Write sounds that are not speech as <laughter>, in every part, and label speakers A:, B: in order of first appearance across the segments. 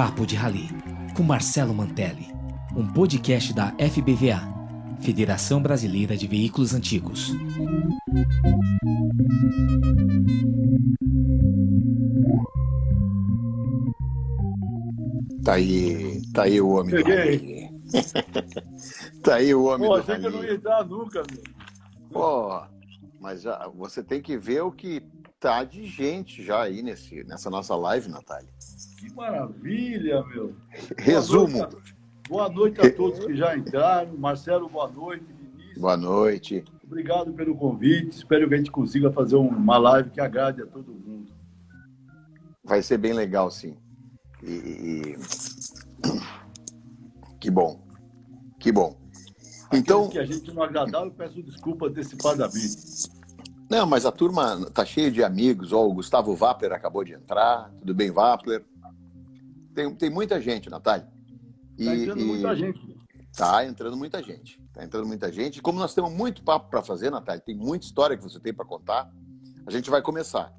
A: Papo de Rally, com Marcelo Mantelli, um podcast da FBVA, Federação Brasileira de Veículos Antigos.
B: Tá aí, tá aí o homem.
C: Cheguei. <laughs>
B: tá aí o homem.
C: Pô,
B: do
C: achei que eu não
B: rally.
C: ia entrar nunca, meu.
B: Pô, mas já, você tem que ver o que tá de gente já aí nesse, nessa nossa live, Natália.
C: Que maravilha, meu.
B: Resumo.
C: Boa noite, a- boa noite a todos que já entraram. Marcelo, boa noite. Vinícius,
B: Boa noite.
C: obrigado pelo convite. Espero que a gente consiga fazer uma live que agrade a todo mundo.
B: Vai ser bem legal, sim. E, e- <clears throat> Que bom. Que bom. Então,
C: Aqueles que a gente não agradava, eu peço desculpa antecipadamente.
B: Não, mas a turma tá cheia de amigos. Ó, o Gustavo Vapler acabou de entrar. Tudo bem, Vapler? Tem, tem muita gente, Natália. E-
C: Tá entrando
B: e-
C: muita gente.
B: Tá entrando muita gente. Tá entrando muita gente. E como nós temos muito papo para fazer, Natália, tem muita história que você tem para contar, a gente vai começar.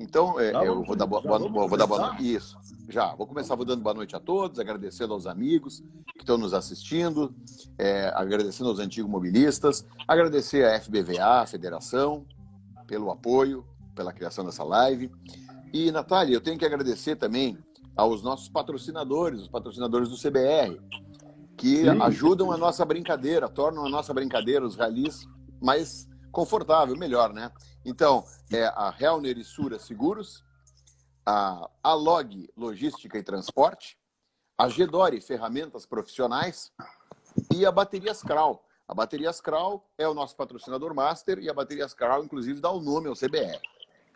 B: Então, é,
C: Já
B: eu vou dar boa, boa- vou dar boa noite. Isso, já. Vou começar vou dando boa noite a todos, agradecendo aos amigos que estão nos assistindo, é, agradecendo aos antigos mobilistas, agradecer à FBVA, a Federação, pelo apoio, pela criação dessa live. E, Natália, eu tenho que agradecer também aos nossos patrocinadores, os patrocinadores do CBR, que
C: Sim.
B: ajudam a nossa brincadeira, tornam a nossa brincadeira, os ralis, mais confortável, melhor, né? Então, é a Helner e Sura Seguros, a Alog Logística e Transporte, a Gedore Ferramentas Profissionais e a Baterias Kral. A Baterias Kral é o nosso patrocinador master e a Baterias Kral, inclusive, dá o nome ao CBR.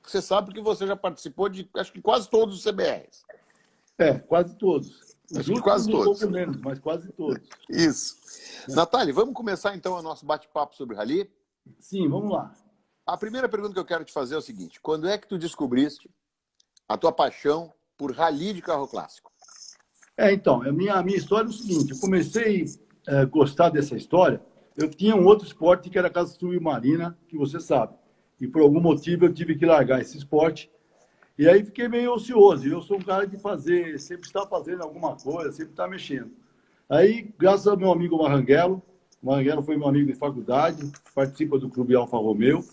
B: Você sabe que você já participou de, acho que quase todos os CBRs.
C: É, quase todos. Os
B: Acho que quase
C: um
B: todos.
C: pouco menos, mas quase todos.
B: Isso. Natália, vamos começar então o nosso bate-papo sobre rally?
C: Sim, vamos lá.
B: A primeira pergunta que eu quero te fazer é o seguinte: quando é que tu descobriste a tua paixão por rally de carro clássico?
C: É, então, a minha, a minha história é o seguinte: eu comecei a gostar dessa história. Eu tinha um outro esporte que era a casa submarina, que você sabe. E por algum motivo eu tive que largar esse esporte. E aí fiquei meio ocioso. Eu sou um cara de fazer, sempre estar fazendo alguma coisa, sempre estar mexendo. Aí, graças ao meu amigo Marranguelo, o Marranguelo foi meu amigo de faculdade, participa do Clube Alfa Romeo,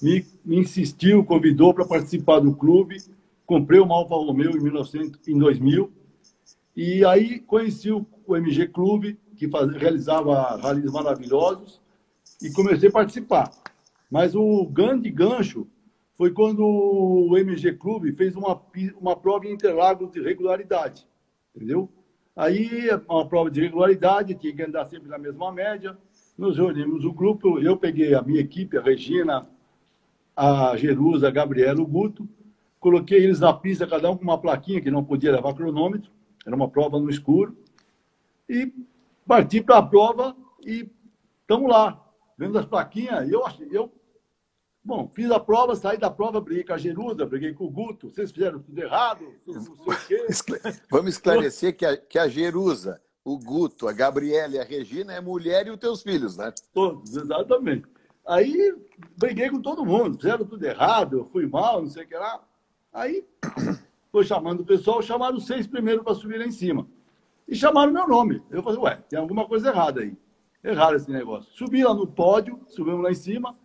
C: me, me insistiu, convidou para participar do clube. Comprei uma Alfa Romeo em, 1900, em 2000. E aí conheci o, o MG Clube, que faz, realizava ralis maravilhosos, e comecei a participar. Mas o grande gancho foi quando o MG Clube fez uma, uma prova em Interlagos de regularidade, entendeu? Aí, uma prova de regularidade, tinha que andar sempre na mesma média. Nos reunimos o grupo, eu peguei a minha equipe, a Regina, a Jerusa, a Gabriela, o Guto, coloquei eles na pista, cada um com uma plaquinha que não podia levar cronômetro, era uma prova no escuro, e parti para a prova e estamos lá, vendo as plaquinhas. E eu, achei- eu, bom, fiz a prova, saí da prova, briguei com a Jerusa, briguei com o Guto, vocês fizeram tudo errado, não sei o quê. <laughs>
B: Vamos esclarecer que a, que a Jerusa, o Guto, a Gabriela e a Regina é mulher e os teus filhos, né?
C: Todos, exatamente. Aí briguei com todo mundo, fizeram tudo errado, eu fui mal, não sei o que lá. Aí foi chamando o pessoal, chamaram os seis primeiro para subir lá em cima. E chamaram meu nome. Eu falei, ué, tem alguma coisa errada aí. Errado esse negócio. Subi lá no pódio, subimos lá em cima,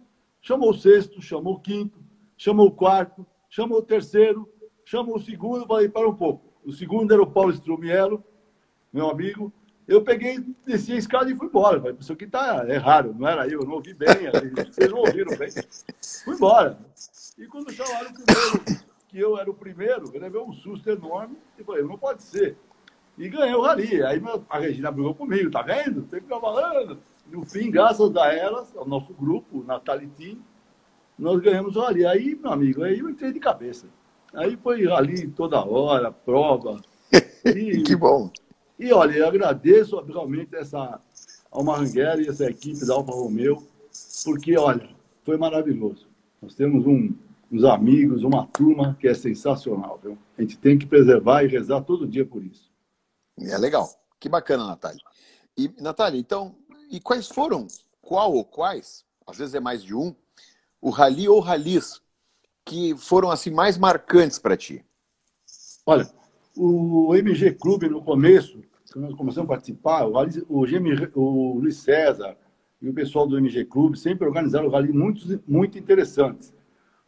C: chamou o sexto, chamou o quinto, chamou o quarto, chamou o terceiro, chamou o segundo, falei, para um pouco. O segundo era o Paulo Strumiello, meu amigo. Eu peguei, desci a escada e fui embora. Falei, isso aqui tá errado, não era eu, eu não ouvi bem, <laughs> vocês não ouviram bem. Fui embora. E quando chamaram o primeiro, que eu era o primeiro, eu levei um susto enorme e falei, não pode ser. E ganhei o rally. Aí meu- a Regina brigou comigo, tá vendo? Tem que ficar falando. No fim, graças a elas, ao nosso grupo, Natali Team, nós ganhamos o rally. Aí, meu amigo, aí eu entrei de cabeça. Aí foi rally toda hora, prova. <laughs> E,
B: Que bom.
C: e olha, eu agradeço realmente essa, ao Marranguera e essa equipe da Alfa Romeo, porque, olha, foi maravilhoso. Nós temos um, uns amigos, uma turma que é sensacional. Viu? A gente tem que preservar e rezar todo dia por isso.
B: É legal. Que bacana, Natália. E, Natália, então, e quais foram, qual ou quais, às vezes é mais de um, o rally ou ralis que foram assim mais marcantes para ti?
C: Olha, O MG Clube, no começo, quando nós começamos a participar, o, rally, o, GM, o Luiz César e o pessoal do MG Clube sempre organizaram rally muito, muito interessantes.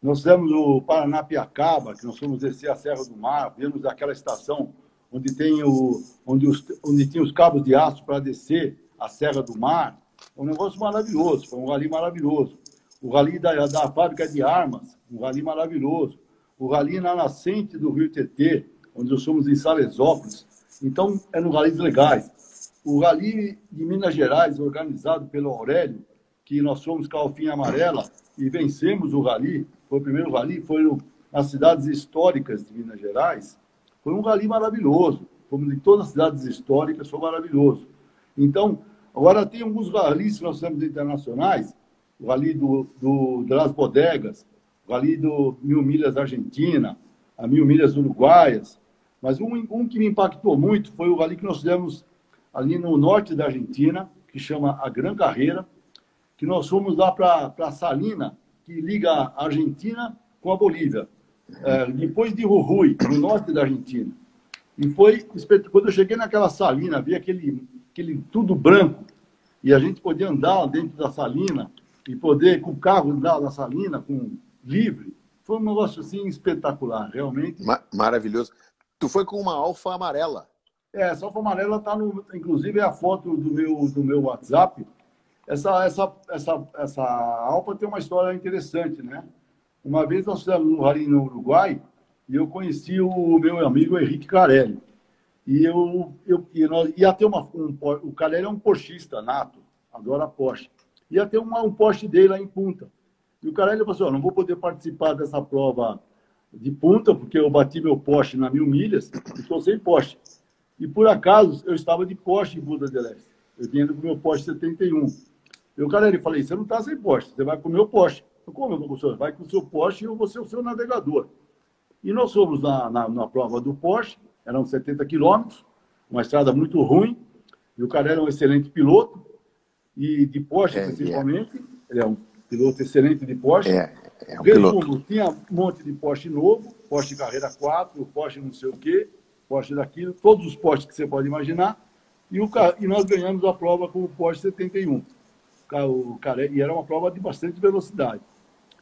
C: Nós fizemos o Paranapiacaba, que nós fomos descer a Serra do Mar, vimos aquela estação onde tem o onde, os, onde tinha os cabos de aço para descer a Serra do Mar. Um negócio maravilhoso, foi um rally maravilhoso. O rally da, da fábrica de armas, um rally maravilhoso. O rally na nascente do Rio Tietê, onde nós fomos em Salesópolis. Então, eram rallies legais. O rally de Minas Gerais, organizado pelo Aurélio, que nós fomos com a Alfinha Amarela e vencemos o rally, foi o primeiro rally, foi nas cidades históricas de Minas Gerais, foi um rally maravilhoso. Fomos em todas as cidades históricas, foi maravilhoso. Então, agora tem alguns rallies que nós temos internacionais, o rally do, do, das bodegas, o rally do Mil Milhas Argentina, a Mil Milhas Uruguaias. Mas um, um que me impactou muito foi o rally que nós fizemos ali no norte da Argentina, que chama a Gran Carreira, que nós fomos lá para Salina, que liga a Argentina com a Bolívia. É, depois de Jujuy, no norte da Argentina. E foi, quando eu cheguei naquela salina, vi aquele, aquele tudo branco, e a gente podia andar dentro da salina, e poder, com o carro, andar na salina, com livre. Foi um negócio assim espetacular, realmente.
B: maravilhoso. Tu foi com uma alfa amarela.
C: É, essa alfa amarela está no. Inclusive é a foto do meu, do meu WhatsApp. Essa, essa, essa, essa alfa tem uma história interessante, né? Uma vez nós fizemos um rally no Uruguai e eu conheci o meu amigo Henrique Carelli. E eu, eu e nós, ia ter uma. Um, o Carelli é um porchista nato, adora Porsche. Ia ter uma, um Porsche dele lá em Punta. E o Carelli falou assim: não vou poder participar dessa prova de Punta, porque eu bati meu Porsche na mil milhas e estou sem Porsche. E por acaso eu estava de Porsche em Punta del Este. Eu vinha com o meu Porsche 71. E o Carelli falei: você não está sem Porsche, você vai com o meu Porsche. Como o senhor? Vai com o seu Porsche e eu vou ser o seu navegador. E nós fomos na, na, na prova do Porsche, eram 70 quilômetros, uma estrada muito ruim, e o cara era um excelente piloto, e de Porsche, é, principalmente, é. ele é um piloto excelente de Porsche. É, é um Resumo, piloto. tinha um monte de Porsche novo, Porsche Carreira 4, Porsche não sei o quê, Porsche daquilo, todos os Porsche que você pode imaginar, e, o, e nós ganhamos a prova com o Porsche 71. O cara, e era uma prova de bastante velocidade.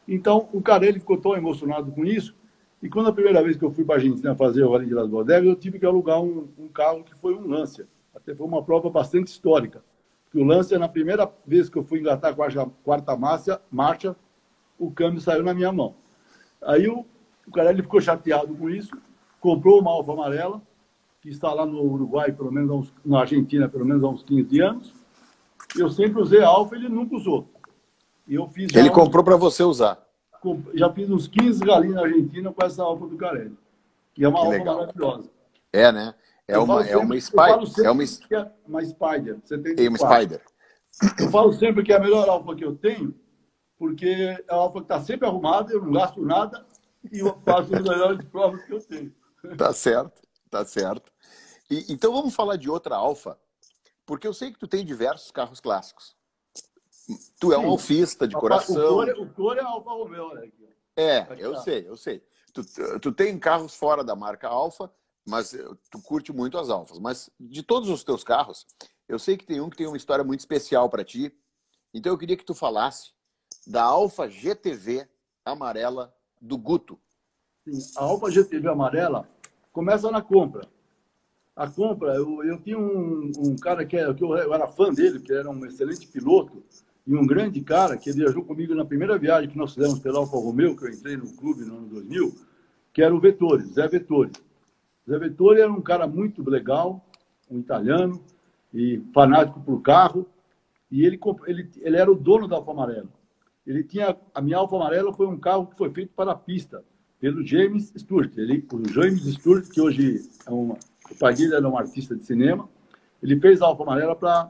C: Então, o Carelli ficou tão emocionado com isso, e quando a primeira vez que eu fui para a Argentina fazer o Rally de Las Bodegas, eu tive que alugar um, um, carro que foi um Lancia. Até foi uma prova bastante histórica. Porque o Lancia, na primeira vez que eu fui engatar a quarta marcha, marcha o câmbio saiu na minha mão. Aí o, o Carelli ficou chateado com isso, comprou uma Alfa Amarela, que está lá no Uruguai, pelo menos uns, na Argentina, pelo menos há uns 15 anos. Eu sempre usei a Alfa, ele nunca usou.
B: Eu fiz Ele comprou para você usar.
C: Já fiz uns 15 galinhos na Argentina com essa alfa do Carelli. Que é uma alfa maravilhosa.
B: É, né? É uma, é uma Spider.
C: É uma... É uma Spider. 74.
B: É uma Spider.
C: Eu falo sempre que é a melhor alfa que eu tenho, porque é a alfa que está sempre arrumada, eu não gasto nada e eu faço as melhores <laughs> provas que eu tenho.
B: Tá certo, tá certo. E, então vamos falar de outra alfa, porque eu sei que tu tem diversos carros clássicos. Tu é um alfista de coração.
C: O Core é Alfa Romeo, né?
B: É, eu sei, eu sei. Tu, tu tem carros fora da marca Alfa, mas tu curte muito as Alfas. Mas de todos os teus carros, eu sei que tem um que tem uma história muito especial para ti. Então eu queria que tu falasse da Alfa GTV amarela do Guto.
C: Sim, a Alfa GTV amarela começa na compra. A compra, eu, eu tinha um, um cara que, é, que eu, eu era fã dele, que era um excelente piloto, e um grande cara que viajou comigo na primeira viagem que nós fizemos pela Alfa Romeo, que eu entrei no clube no ano 2000, que era o Vettori, Zé Vettori. Zé Vettori era um cara muito legal, um italiano, e fanático por carro, e ele, ele, ele era o dono da Alfa Amarela. Ele tinha, a minha Alfa Amarela foi um carro que foi feito para a pista, pelo James Stewart. Ele, o James Stewart, que hoje é um, o pai dele era um artista de cinema, ele fez a Alfa Amarela para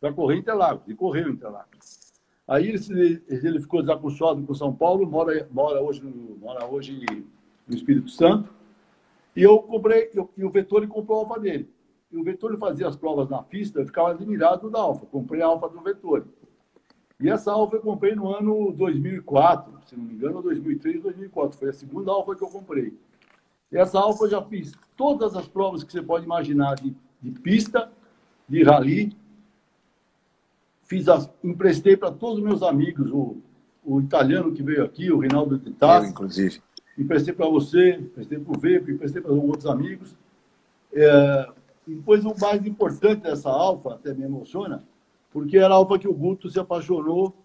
C: para correr em Interlagos, e correu em Interlagos. Aí ele, ele ficou desacuçado com São Paulo, mora, mora, hoje, no, mora hoje no Espírito Santo, e eu comprei, eu, e o Vettori comprou a Alfa dele. E o Vettori fazia as provas na pista, eu ficava admirado da Alfa. Comprei a Alfa do Vettori. E essa Alfa eu comprei no ano 2004, se não me engano, 2003, 2004. Foi a segunda Alfa que eu comprei. Essa Alfa eu já fiz todas as provas que você pode imaginar de, de pista, de rally. Fiz as, emprestei para todos os meus amigos, o, o italiano que veio aqui, o Rinaldo Titassi.
B: Eu, inclusive.
C: Emprestei para você, emprestei para o Vepo, emprestei para outros amigos. É, depois, o mais importante dessa Alfa, até me emociona, porque era a Alfa que o Guto se apaixonou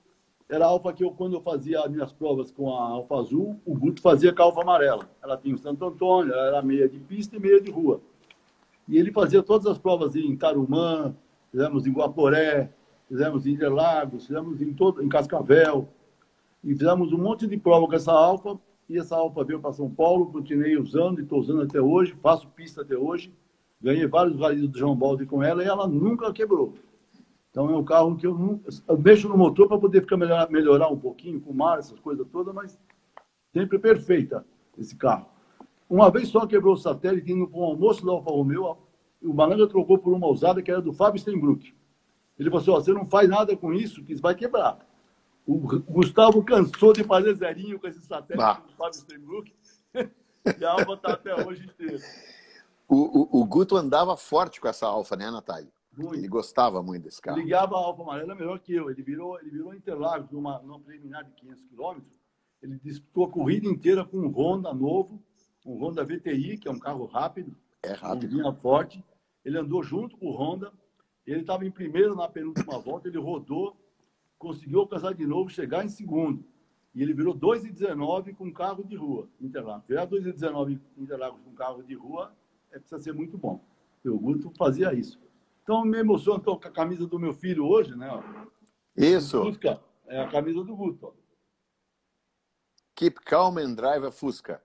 C: era a Alfa que eu, quando eu fazia as minhas provas com a Alfa Azul, o Guto fazia com a Alfa Amarela. Ela tinha o Santo Antônio, ela era meia de pista e meia de rua. E ele fazia todas as provas em Tarumã, fizemos em Guaporé, fizemos em Interlagos, fizemos em, todo, em Cascavel. E fizemos um monte de prova com essa Alfa. E essa Alfa veio para São Paulo, continuei usando e estou usando até hoje, faço pista até hoje. Ganhei vários validos do João Balde com ela e ela nunca quebrou. Então é um carro que eu não. Eu mexo no motor para poder ficar melhorar, melhorar um pouquinho com mar, essas coisas todas, mas sempre perfeita esse carro. Uma vez só quebrou o satélite indo para um almoço da Alfa Romeo, o Malanga trocou por uma usada que era do Fábio Steinbrück. Ele falou assim: você não faz nada com isso, que isso vai quebrar. O Gustavo cansou de fazer zerinho com esse satélite ah. do Fábio Steinbrück <laughs> e a Alfa está até hoje inteira.
B: O, o, o Guto andava forte com essa Alfa, né, Natália? Muito. Ele gostava muito desse carro.
C: Ligava a Alfa Amarela melhor que eu. Ele virou, ele virou Interlagos numa, numa preliminar de 500 quilômetros. Ele disputou a corrida inteira com um Honda novo, um Honda VTI, que é um carro rápido.
B: É rápido.
C: Linha forte. Ele andou junto com o Honda. Ele estava em primeiro na penúltima volta. Ele rodou, conseguiu alcançar de novo, chegar em segundo. E ele virou 2,19 com carro de rua, Interlagos. Virar 2,19 Interlagos com carro de rua é, precisa ser muito bom. O Guto fazia isso. Então, me emociono, estou com a camisa do meu filho hoje, né?
B: Isso.
C: Fusca, é a camisa do Guto. Ó.
B: Keep calm and drive a Fusca.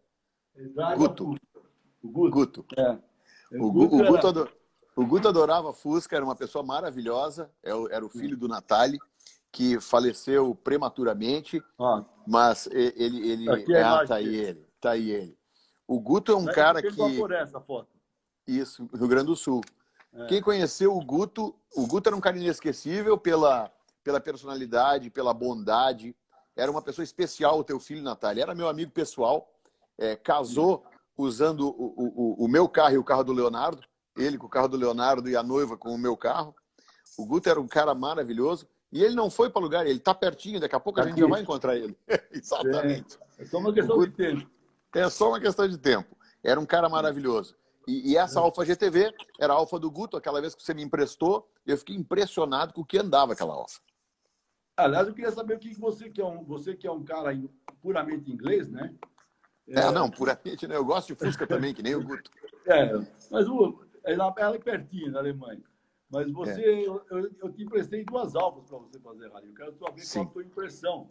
C: Drive Guto. A Fusca.
B: O Guto. Guto.
C: É.
B: O, o, Guto, Guto ador... o, Guto adorava Fusca, era uma pessoa maravilhosa, é era o filho do Natali, que faleceu prematuramente, ah. mas ele... ele... Aqui é ah, tá aí ele, tá aí ele. O Guto é um cara que...
C: Por essa foto.
B: Isso, Rio Grande do Sul. É. Quem conheceu o Guto, o Guto era um cara inesquecível pela, pela personalidade, pela bondade. Era uma pessoa especial, o teu filho, Natália. Era meu amigo pessoal. É, casou usando o, o, o meu carro e o carro do Leonardo. Ele com o carro do Leonardo e a noiva com o meu carro. O Guto era um cara maravilhoso. E ele não foi para lugar, ele está pertinho, daqui a pouco a gente já vai encontrar ele. <laughs> Exatamente.
C: É, é só uma questão Guto, de tempo.
B: É só uma questão de tempo. Era um cara maravilhoso. E, e essa Alfa GTV era a Alfa do Guto, aquela vez que você me emprestou, eu fiquei impressionado com o que andava aquela Alfa.
C: Aliás, eu queria saber o que você que é um, você que é um cara puramente inglês, né?
B: É, é não, puramente, né? Eu gosto de Fusca também, que nem o Guto. <laughs>
C: É, mas o, ela é pertinho, na Alemanha. Mas você, é. eu, eu, eu, te emprestei duas alfas para você fazer rally. Eu quero saber Sim. qual a tua impressão.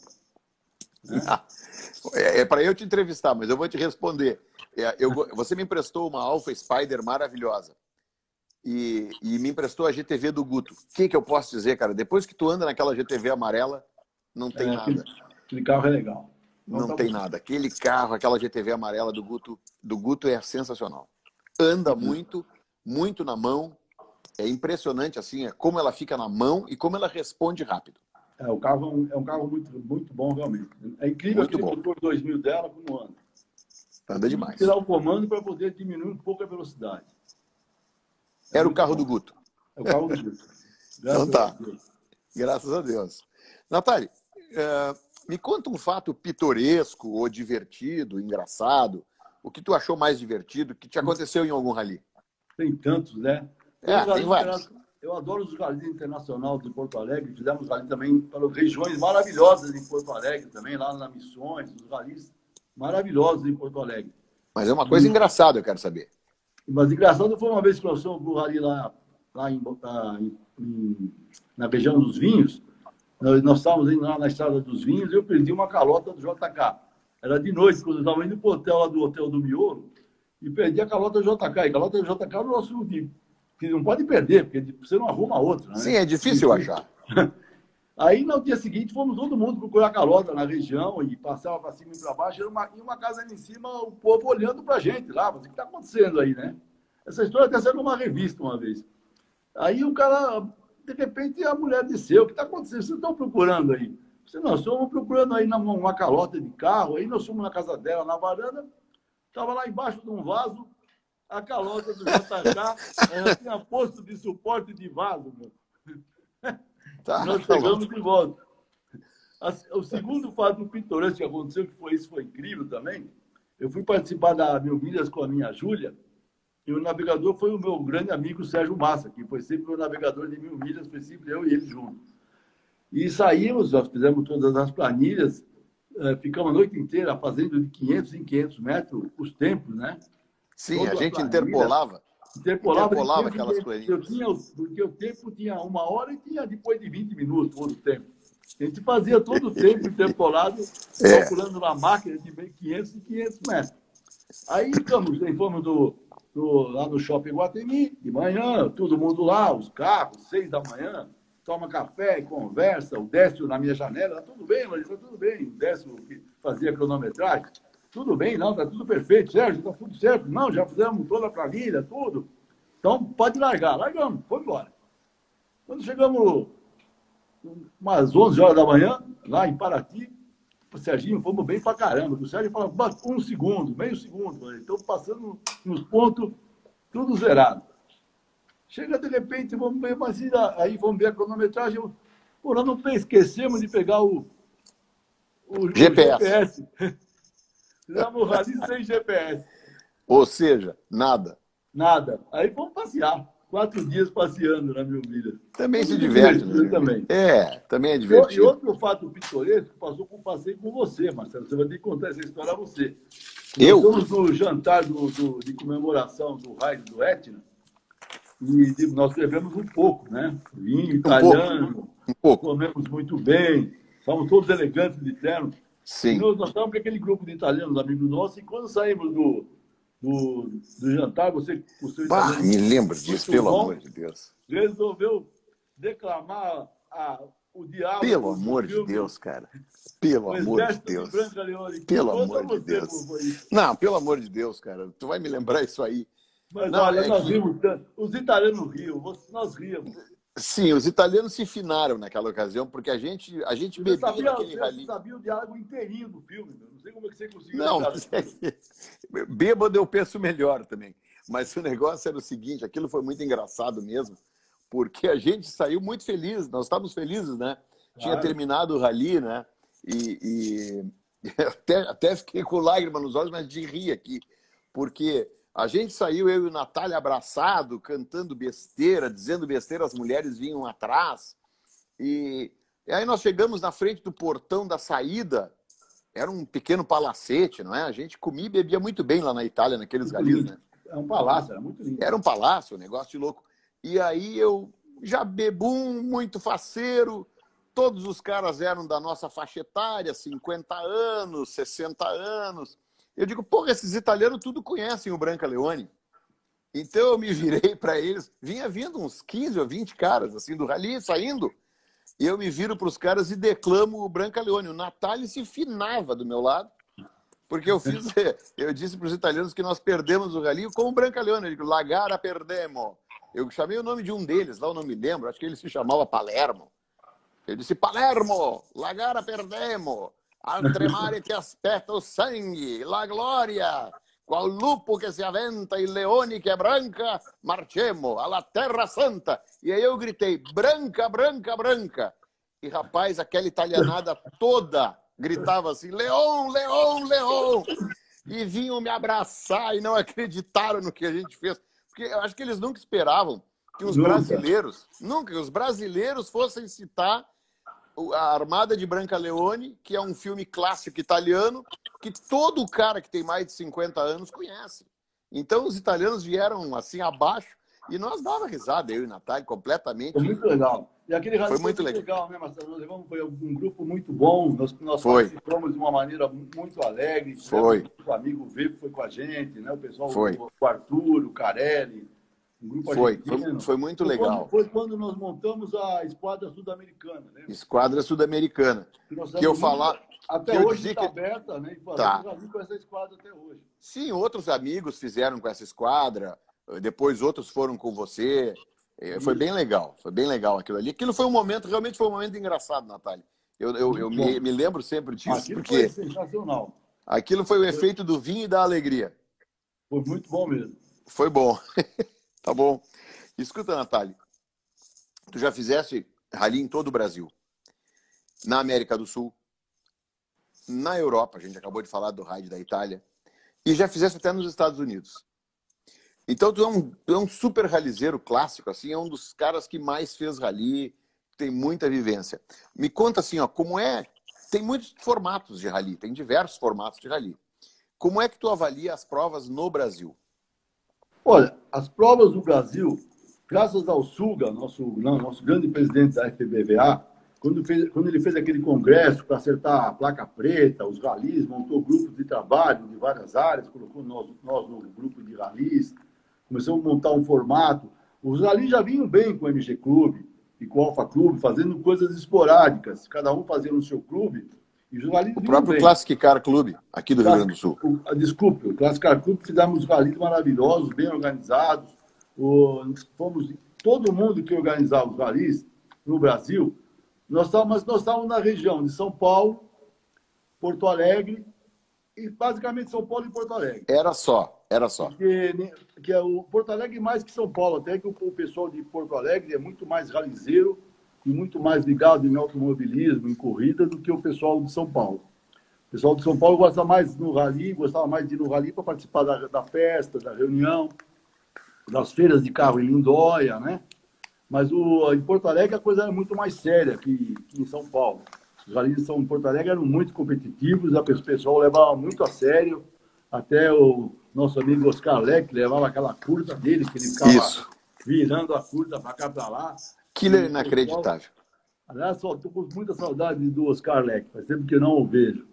B: Né? <laughs> é, é para eu te entrevistar, mas eu vou te responder. É, eu, você me emprestou uma Alpha Spider maravilhosa. E, e, me emprestou a GTV do Guto. O que, que eu posso dizer, cara? Depois que tu anda naquela GTV amarela, não tem é, nada.
C: Aquele, carro é legal.
B: Não, não tá tem nada. Aquele carro, aquela GTV amarela do Guto, do Guto é sensacional. Anda uhum. muito, muito na mão. É impressionante assim, é como ela fica na mão e como ela responde rápido.
C: É, o carro é um carro muito, muito bom, realmente. É incrível
B: muito aquele bom.
C: motor 2000 dela como anda.
B: Anda demais.
C: Tirar o comando para poder diminuir um pouco a velocidade.
B: Era o carro do Guto.
C: É o carro do Guto. <laughs>
B: então tá. Graças a Deus. Natália, é, me conta um fato pitoresco ou divertido, engraçado. O que tu achou mais divertido que te aconteceu em algum rally?
C: Tem tantos, né?
B: É, tem vários.
C: Eu adoro os rallies internacionais de Porto Alegre. Fizemos rally também para regiões maravilhosas em Porto Alegre, também lá nas Missões, os rallies maravilhosos em Porto Alegre.
B: Mas é uma coisa e... engraçada, eu quero saber.
C: Mas engraçado foi uma vez que nós fomos para lá, lá em, em, na região dos vinhos. Nós, nós estávamos indo lá na estrada dos vinhos e eu perdi uma calota do JK. Era de noite, quando eu estava indo para o hotel lá do Hotel do Miolo, e perdi a calota JK. E a calota JK é o nosso que não pode perder, porque você não arruma outra. Né?
B: Sim, é difícil achar. <laughs>
C: Aí, no dia seguinte, fomos todo mundo procurar calota na região e passava para cima e para baixo. Era uma, e uma casa ali em cima, o povo olhando para a gente lá. O que está acontecendo aí, né? Essa história até saiu numa revista uma vez. Aí o cara, de repente, a mulher desceu. O que está acontecendo? Vocês estão procurando aí? Você, nós estamos procurando aí numa calota de carro. Aí nós fomos na casa dela, na varanda. Estava lá embaixo de um vaso, a calota do JK, ela tinha posto de suporte de vaso, meu. Tá, Nós tá chegamos de volta. O segundo fato pitoresco que aconteceu, que foi isso, foi incrível também. Eu fui participar da Mil Milhas com a minha Júlia, e o navegador foi o meu grande amigo Sérgio Massa, que foi sempre o navegador de mil milhas, foi sempre eu e ele juntos. E saímos, nós fizemos todas as planilhas, eh, ficamos a noite inteira fazendo de 500 em 500 metros os tempos, né?
B: Sim, Toda a gente interpolava.
C: Interpolava, interpolava aquelas planilhas. Eu tinha, porque o tempo tinha uma hora e tinha depois de 20 minutos todo o tempo. A gente fazia todo o tempo interpolado, <laughs> é. calculando na máquina de 500 e 500 metros. Aí ficamos, fomos do, do, lá no Shopping Guatemi, de manhã, todo mundo lá, os carros, seis da manhã, toma café, conversa, o Décio na minha janela, tá tudo bem, mas tá tudo bem, o Décio que fazia cronometragem, tudo bem, não, tá tudo perfeito, Sérgio, tá tudo certo, não, já fizemos toda a planilha, tudo. Então, pode largar, largamos, foi embora. Quando chegamos umas 11 horas da manhã, lá em Paraty, o Serginho, fomos bem pra caramba. O Sérgio falou, um segundo, meio segundo. Então, passando nos pontos, tudo zerado. Chega de repente, vamos ver, mas aí vamos ver a cronometragem. Nós não esquecemos de pegar o,
B: o GPS. GPS.
C: Fizemos o <laughs> rally sem GPS.
B: Ou seja, nada.
C: Nada. Aí vamos passear quatro dias passeando na Mil Milhas.
B: Também se diverte. Né?
C: Também.
B: É, também é divertido.
C: E outro fato pitoresco passou com passeio com você, Marcelo. Você vai ter que contar essa história a você.
B: Eu?
C: Nós no jantar do, do, de comemoração do raio do Etna e nós bebemos um pouco, né? Vinho italiano,
B: um pouco.
C: comemos muito bem, fomos todos elegantes de terno.
B: Sim.
C: E nós, nós estávamos com aquele grupo de italianos, amigos nossos, e quando saímos do, do, do jantar, você, você
B: bah, me lembro disso, pelo bom, amor de Deus.
C: Resolveu declamar a, o diabo.
B: Pelo amor de Deus, cara. Pelo amor de Deus. De pelo amor de Deus. Não, pelo amor de Deus, cara. Tu vai me lembrar isso aí.
C: Mas Não, olha, é nós que... rimos tanto. Os italianos riam, nós ríamos.
B: Sim, os italianos se finaram naquela ocasião, porque a gente, a gente bebia sabia, naquele rally.
C: Você sabia o diálogo inteirinho do filme, não sei como é que você conseguiu.
B: Não, é <laughs> bêbado eu penso melhor também. Mas o negócio era o seguinte, aquilo foi muito engraçado mesmo, porque a gente saiu muito feliz, nós estávamos felizes, né? Tinha terminado o rally, né? E, e <laughs> até, até fiquei com lágrimas nos olhos, mas de rir aqui, porque a gente saiu, eu e o Natália, abraçado, cantando besteira, dizendo besteira, as mulheres vinham atrás. E, e aí nós chegamos na frente do portão da saída, era um pequeno palacete, não é? A gente comia e bebia muito bem lá na Itália, naqueles galinhos, né?
C: É um palácio, era muito lindo.
B: Era um palácio, um negócio de louco. E aí eu já bebum, muito faceiro, todos os caras eram da nossa faixa etária, 50 anos, 60 anos. Eu digo, porra, esses italianos tudo conhecem o Branca Leone. Então eu me <laughs> virei para eles, vinha vindo uns 15 ou 20 caras assim do rally saindo. E eu me viro para os caras e declamo o Branca Leone. O Natali se finava do meu lado, porque eu <laughs> fiz, eu disse para os italianos que nós perdemos o rally com o Branca Leone. Eu digo, Lagara perdemo. Eu chamei o nome de um deles, lá eu não me lembro, acho que ele se chamava Palermo. Eu disse, Palermo, Lagara perdemo. Al tremare ti aspetta o sangue, la gloria, qual lupo che si aventa, il leone che è branca, marchemo, alla terra santa. E aí eu gritei, branca, branca, branca. E rapaz, aquela italianada toda gritava assim, leão, leão, leão. E vinham me abraçar e não acreditaram no que a gente fez. Porque eu acho que eles nunca esperavam que os nunca. brasileiros, nunca, que os brasileiros fossem citar a Armada de Branca Leone, que é um filme clássico italiano, que todo cara que tem mais de 50 anos conhece. Então os italianos vieram assim abaixo e nós dava risada, eu e Natália, completamente.
C: Foi muito legal. E aquele
B: foi muito legal.
C: legal, né, Marcelo? Nós levamos, foi um grupo muito bom, nós, nós
B: foi.
C: participamos de uma maneira muito alegre.
B: Foi.
C: O amigo Vivo foi com a gente, né? o pessoal,
B: foi.
C: o Arthur, o Carelli,
B: um foi, foi, foi, muito
C: foi
B: legal.
C: Quando, foi quando nós montamos a Esquadra Sul-Americana. Né?
B: Esquadra Sul-Americana. Que, que eu falar.
C: Até
B: que
C: hoje está
B: que...
C: aberta, né? E
B: tá.
C: com essa esquadra até hoje.
B: Sim, outros amigos fizeram com essa esquadra, depois outros foram com você. É, foi bem legal, foi bem legal aquilo ali. Aquilo foi um momento, realmente foi um momento engraçado, Natália. Eu, eu, eu me, me, lembro sempre disso.
C: Aquilo
B: porque
C: foi sensacional.
B: Aquilo foi o efeito do vinho e da alegria.
C: Foi muito bom mesmo.
B: Foi bom. <laughs> tá bom. Escuta, Natália. Tu já fizeste rally em todo o Brasil? Na América do Sul? Na Europa, a gente acabou de falar do rally da Itália. E já fizeste até nos Estados Unidos. Então, tu é um, tu é um super ralizeiro clássico, assim, é um dos caras que mais fez rally, tem muita vivência. Me conta assim, ó, como é. Tem muitos formatos de rally, tem diversos formatos de rally. Como é que tu avalia as provas no Brasil?
C: Olha, as provas do Brasil, graças ao Suga, nosso, não, nosso grande presidente da FBVA, quando, fez, quando ele fez aquele congresso para acertar a placa preta, os ralis, montou grupos de trabalho de várias áreas, colocou nós, nós no grupo de ralis, começamos a montar um formato. Os ralis já vinham bem com o MG Clube e com o Alfa Clube, fazendo coisas esporádicas, cada um fazendo o seu clube,
B: o próprio bem. Classic Car Club, aqui do Rio Grande do Sul.
C: O, desculpe, o Classic Car Club fizemos rallies maravilhosos, bem organizados. O, fomos, todo mundo que organizava os rallies no Brasil, nós estávamos, nós estávamos na região de São Paulo, Porto Alegre, e basicamente São Paulo e Porto Alegre.
B: Era só, era só.
C: Porque, que é o Porto Alegre mais que São Paulo, até que o, o pessoal de Porto Alegre é muito mais ralizeiro e muito mais ligado em automobilismo, em corrida, do que o pessoal de São Paulo. O pessoal de São Paulo gosta mais no rally, gostava mais de ir no rally para participar da, da, festa, da reunião, das feiras de carro em Lindóia, né? Mas o, em Porto Alegre a coisa era muito mais séria que, que em São Paulo. Os rallies de São Porto Alegre eram muito competitivos, o pessoal levava muito a sério. Até o nosso amigo Oscar Leck levava aquela curta dele, que ele ficava Isso. virando a curta para cá para lá.
B: Killer inacreditável.
C: Aliás, estou com muita saudade do Oscar Leck, faz tempo que não o vejo.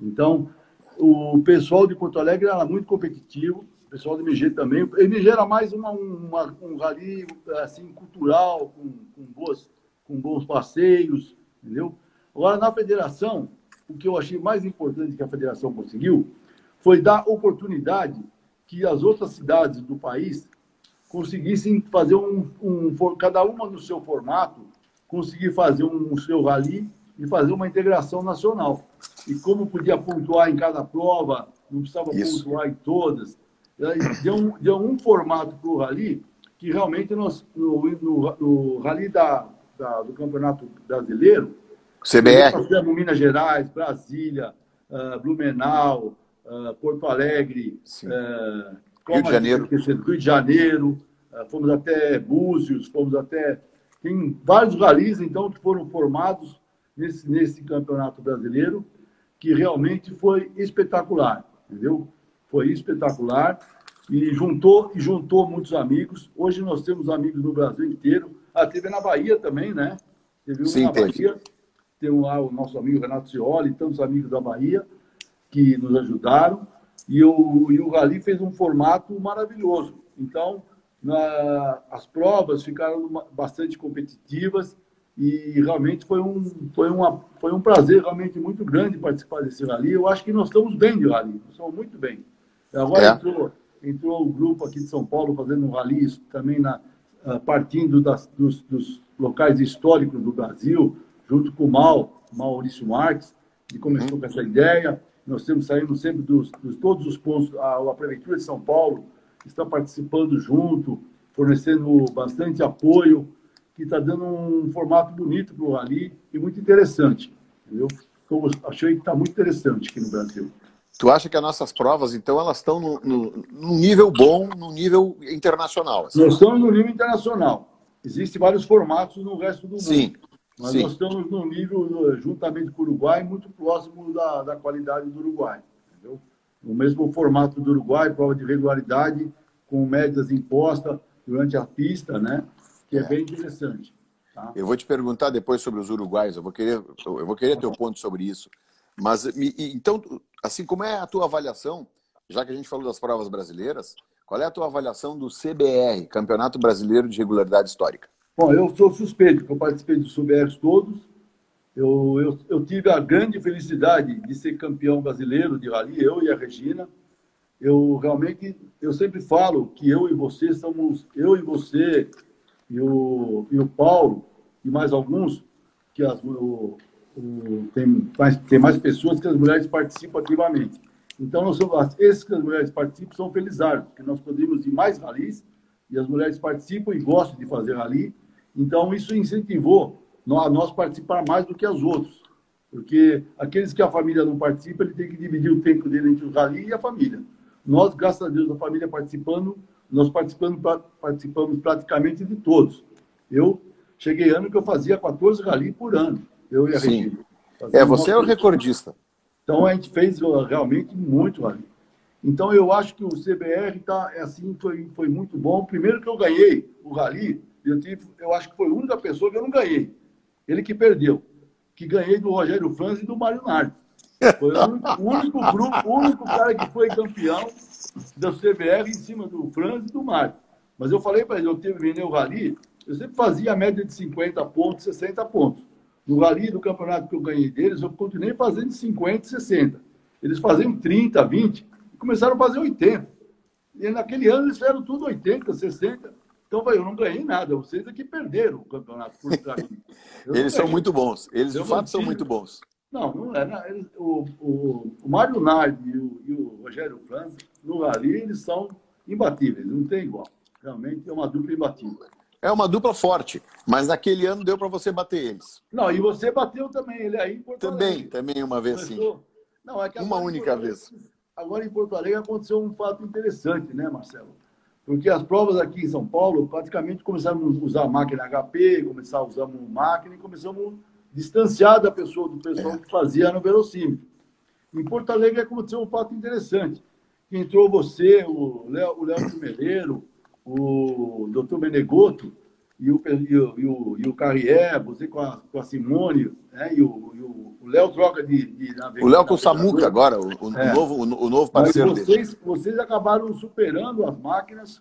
C: Então, o pessoal de Porto Alegre era muito competitivo, o pessoal do MG também. O MG era mais uma, uma, um rally assim, cultural, com, com, boas, com bons passeios, entendeu? Agora, na federação, o que eu achei mais importante que a federação conseguiu foi dar oportunidade que as outras cidades do país conseguissem fazer um, um, cada uma no seu formato, conseguir fazer um, um seu rally e fazer uma integração nacional. E como podia pontuar em cada prova, não precisava Isso. pontuar em todas. Deu um, deu um formato para o rally que realmente nós, no, no, no rally da, da, do Campeonato Brasileiro,
B: CBR.
C: Nós Minas Gerais, Brasília, uh, Blumenau, uh, Porto Alegre, uh,
B: Rio de Janeiro.
C: Rio de Janeiro, eh, fomos até Búzios, fomos até. Tem vários ralis, então, que foram formados nesse, nesse campeonato brasileiro, que realmente foi espetacular, entendeu? Foi espetacular e juntou, e juntou muitos amigos. Hoje nós temos amigos no Brasil inteiro. Ah, teve na Bahia também, né? Teve um
B: Sim,
C: na
B: teve.
C: Bahia. Tem lá o nosso amigo Renato Cioli, tantos amigos da Bahia que nos ajudaram. E o, e o Rally fez um formato maravilhoso. Então, na, as provas ficaram bastante competitivas e realmente foi um, foi, uma, foi um prazer realmente muito grande participar desse rally. Eu acho que nós estamos bem de rally, nós estamos muito bem. Agora é. entrou, entrou o grupo aqui de São Paulo fazendo um rally também na, ah, partindo das, dos, dos locais históricos do Brasil, junto com o Mal, Maurício Marques, que começou uhum. com essa ideia. Nós temos saindo sempre dos, dos todos os pontos, a, a Prefeitura de São Paulo está participando junto, fornecendo bastante apoio, que está dando um formato bonito para o Rally e muito interessante. Eu achei que está muito interessante aqui no Brasil.
B: Tu acha que as nossas provas, então, elas estão no, no, no nível bom, no nível internacional?
C: Assim? Nós estamos no nível internacional. Existem vários formatos no resto do mundo.
B: Sim.
C: Mas
B: Sim.
C: nós estamos no nível, juntamente com o Uruguai, muito próximo da, da qualidade do Uruguai. Entendeu? No mesmo formato do Uruguai, prova de regularidade, com médias impostas durante a pista, né? Que é, é bem interessante. Tá?
B: Eu vou te perguntar depois sobre os uruguais, eu vou querer, eu vou querer teu ponto sobre isso. Mas, então, assim, como é a tua avaliação, já que a gente falou das provas brasileiras, qual é a tua avaliação do CBR, Campeonato Brasileiro de Regularidade Histórica?
C: Bom, eu sou suspeito, porque eu participei dos CBRs todos. Eu, eu, eu, tive a grande felicidade de ser campeão brasileiro de rally, eu e a Regina. Eu realmente, eu sempre falo que eu e você somos, eu e você e o, e o Paulo e mais alguns, que as, o, o, tem, mais, tem mais pessoas que as mulheres participam ativamente. Então, nós somos, esses que as mulheres participam são felizardos, porque nós podemos ir mais ralis e as mulheres participam e gostam de fazer rali. Então, isso incentivou a nós participar mais do que as outros. Porque aqueles que a família não participa, ele tem que dividir o tempo dele entre o rali e a família. Nós, graças a Deus, a família participando, nós participando, participamos praticamente de todos. Eu cheguei ano que eu fazia 14 rali por ano. Eu e a
B: Sim. É, você é o recordista.
C: Então a gente fez realmente muito rali. Então eu acho que o CBR tá é assim foi, foi muito bom. Primeiro que eu ganhei o rali, eu tive, eu acho que foi a única pessoa que eu não ganhei. Ele que perdeu, que ganhei do Rogério Franz e do Mário Nardi. Foi o único, único grupo, o único cara que foi campeão da CBR em cima do Franz e do Mário. Mas eu falei para ele, eu tive o rali, eu sempre fazia a média de 50 pontos, 60 pontos. No rally do campeonato que eu ganhei deles, eu continuei fazendo 50, 60. Eles faziam 30, 20 e começaram a fazer 80. E naquele ano eles fizeram tudo 80, 60. Então, eu não ganhei nada. Vocês é que perderam o campeonato por
B: Eles são muito bons. Eles, de fato, são muito bons.
C: Não, não é. Não, eles, o, o, o Mário Nardi e o, e o Rogério França, no Rally, eles são imbatíveis. Não tem igual. Realmente é uma dupla imbatível.
B: É uma dupla forte, mas naquele ano deu para você bater eles.
C: Não, e você bateu também ele aí em
B: Porto Também, Alegre. também uma vez sim. Não, é que uma única vez.
C: Agora em Porto Alegre aconteceu um fato interessante, né, Marcelo? Porque as provas aqui em São Paulo, praticamente começamos a usar a máquina HP, começar a usar máquina e começamos a distanciar da pessoa, do pessoal é. que fazia no velocímetro. Em Porto Alegre aconteceu um fato interessante. Entrou você, o Léo, o Léo Meleiro, o doutor Benegoto e o, e o, e o, e o Carrier, você com a, com a Simone, né? e o Léo troca de, de
B: O Léo com o Samuca agora, o, o é. novo, o, novo parceiro
C: Mas vocês, dele. Vocês acabaram superando as máquinas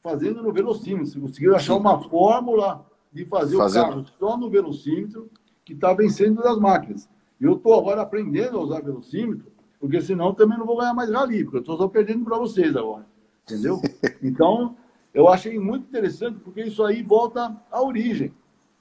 C: fazendo no velocímetro. Conseguiram achar uma fórmula de fazer, fazer, o carro só no velocímetro que está vencendo das máquinas. E eu estou agora aprendendo a usar velocímetro, porque senão também não vou ganhar mais rally, porque eu estou só perdendo para vocês agora. Entendeu? <laughs> Então, eu achei muito interessante, porque isso aí volta à origem.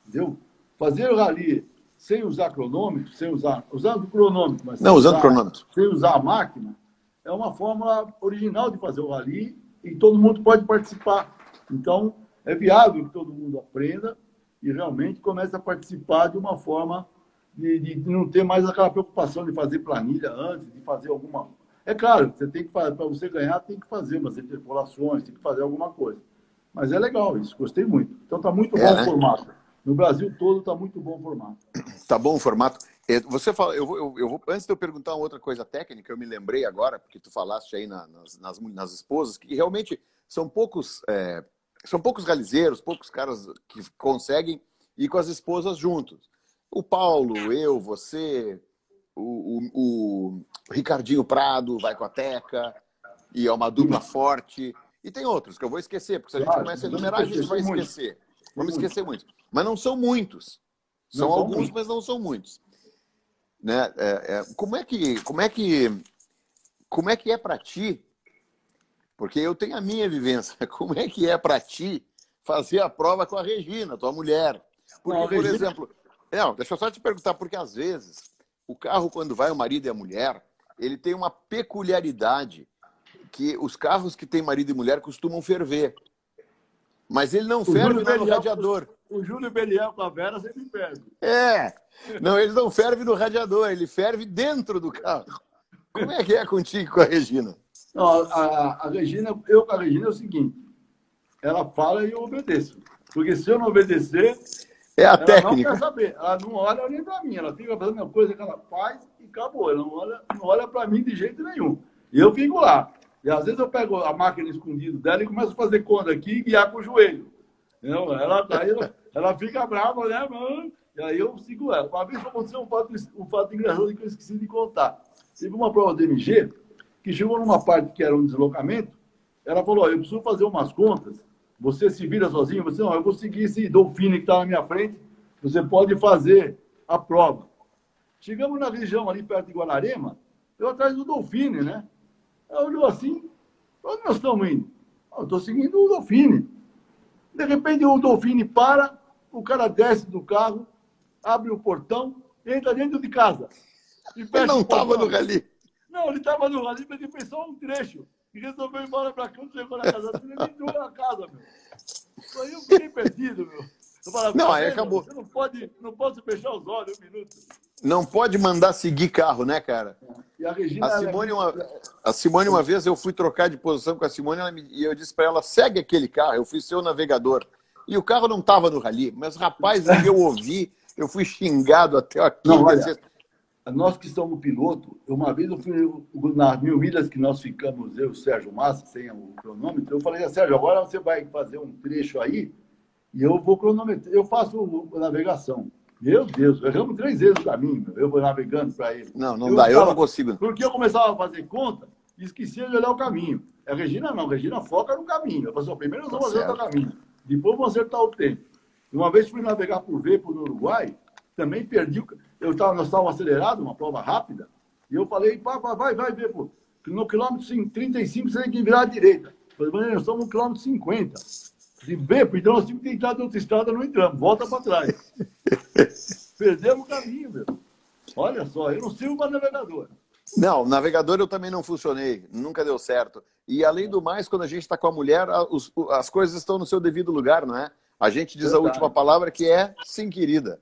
C: Entendeu? Fazer o rally sem usar cronômetro, sem usar. Usando cronômetro, mas.
B: Não, usando usar, cronômetro.
C: Sem usar a máquina, é uma fórmula original de fazer o rally e todo mundo pode participar. Então, é viável que todo mundo aprenda e realmente comece a participar de uma forma de, de não ter mais aquela preocupação de fazer planilha antes, de fazer alguma é claro, você tem que para você ganhar, tem que fazer umas interpolações, tem que fazer alguma coisa. Mas é legal isso, gostei muito. Então está muito é, bom né? o formato. No Brasil todo está muito bom o formato.
B: Está bom o formato. É, você fala, eu vou, eu, eu vou, antes de eu perguntar uma outra coisa técnica, eu me lembrei agora, porque tu falaste aí na, nas, nas, nas, esposas, que realmente são poucos, é, são poucos realizeiros, poucos caras que conseguem ir com as esposas juntos. O Paulo, eu, você, o, o, o, Ricardinho Prado vai com a Teca, e é uma dupla forte. E tem outros que eu vou esquecer, porque se a gente claro, começa a enumerar, a gente vai esquecer. Vamos esquecer muitos. Mas não são muitos. São não alguns, mas não são muitos. Né? É, é, como é que como é que como é que é para ti? Porque eu tenho a minha vivência. <laughs> Como é que é para ti fazer a prova com a Regina, tua mulher? Porque, por exemplo, não, deixa eu só te perguntar, porque às vezes o carro, quando vai o marido e a mulher, ele tem uma peculiaridade que os carros que têm marido e mulher costumam ferver. Mas ele não o ferve no radiador.
C: O Júlio Belial com a Vera sempre ferve.
B: É. Não, ele não ferve no radiador, ele ferve dentro do carro. Como é que é contigo com a Regina?
C: Não, a, a Regina, eu com a Regina é o seguinte: ela fala e eu obedeço. Porque se eu não obedecer,
B: é a
C: ela
B: técnica.
C: não quer saber. Ela não olha nem para mim. Ela fica fazendo a coisa que ela faz e acabou. Ela não olha, não olha para mim de jeito nenhum. E eu fico lá. E às vezes eu pego a máquina escondida dela e começo a fazer conta aqui e guiar com o joelho. Entendeu? Ela, aí ela, ela fica brava, né, mano? E aí eu sigo ela. Uma vez aconteceu um fato, um fato engraçado que eu esqueci de contar. Teve uma prova do MG que chegou numa parte que era um deslocamento. Ela falou: eu preciso fazer umas contas você se vira sozinho? Você não, eu vou seguir esse Dolfine que está na minha frente. Você pode fazer a prova. Chegamos na região ali perto de Guanarema, eu atrás do Dolfine, né? Ela olhou assim, onde nós estamos indo? Eu estou seguindo o Dolfine. De repente o Dolfine para, o cara desce do carro, abre o portão, entra dentro de casa.
B: E não estava no rally.
C: Não, ele estava no rally, mas ele fez só um trecho. E resolveu ir embora para cá, chegou na casa dele, ele entrou na casa, meu. Aí eu fiquei perdido, meu. Eu falava,
B: não, aí acabou.
C: Você não pode, não pode fechar os olhos um minuto.
B: Não pode mandar seguir carro, né, cara?
C: E a Regina.
B: A Simone, uma, a Simone, uma vez, eu fui trocar de posição com a Simone me, e eu disse para ela: segue aquele carro, eu fui seu navegador. E o carro não estava no rally, mas rapaz, eu ouvi, eu fui xingado até aqui.
C: Não, olha, nós que somos piloto, uma vez eu fui nas mil milhas que nós ficamos, eu e o Sérgio Massa, sem o cronômetro, eu falei, Sérgio, agora você vai fazer um trecho aí e eu vou cronometrar, eu faço a navegação. Meu Deus, erramos três vezes o caminho, eu vou navegando para ele.
B: Não, não eu dá, eu não consigo.
C: Porque eu começava a fazer conta e esquecia de olhar o caminho. A Regina não, a Regina foca no caminho. Eu falei, primeiro nós vamos tá acertar o caminho, depois vamos acertar o tempo. Uma vez fui navegar por V no Uruguai, também perdi o eu tava, nós estávamos acelerados, uma prova rápida, e eu falei, pá, pá, vai, vai ver, pô. No quilômetro 35 você tem que virar à direita. Falei, nós estamos no quilômetro 50. De B, então nós tínhamos que entrar de outra estrada, não entramos, volta para trás. <laughs> Perdemos o caminho, meu. Olha só, eu não sirvo para navegador.
B: Não, navegador eu também não funcionei, nunca deu certo. E além do mais, quando a gente está com a mulher, as coisas estão no seu devido lugar, não é? A gente diz Verdade. a última palavra que é sim, querida.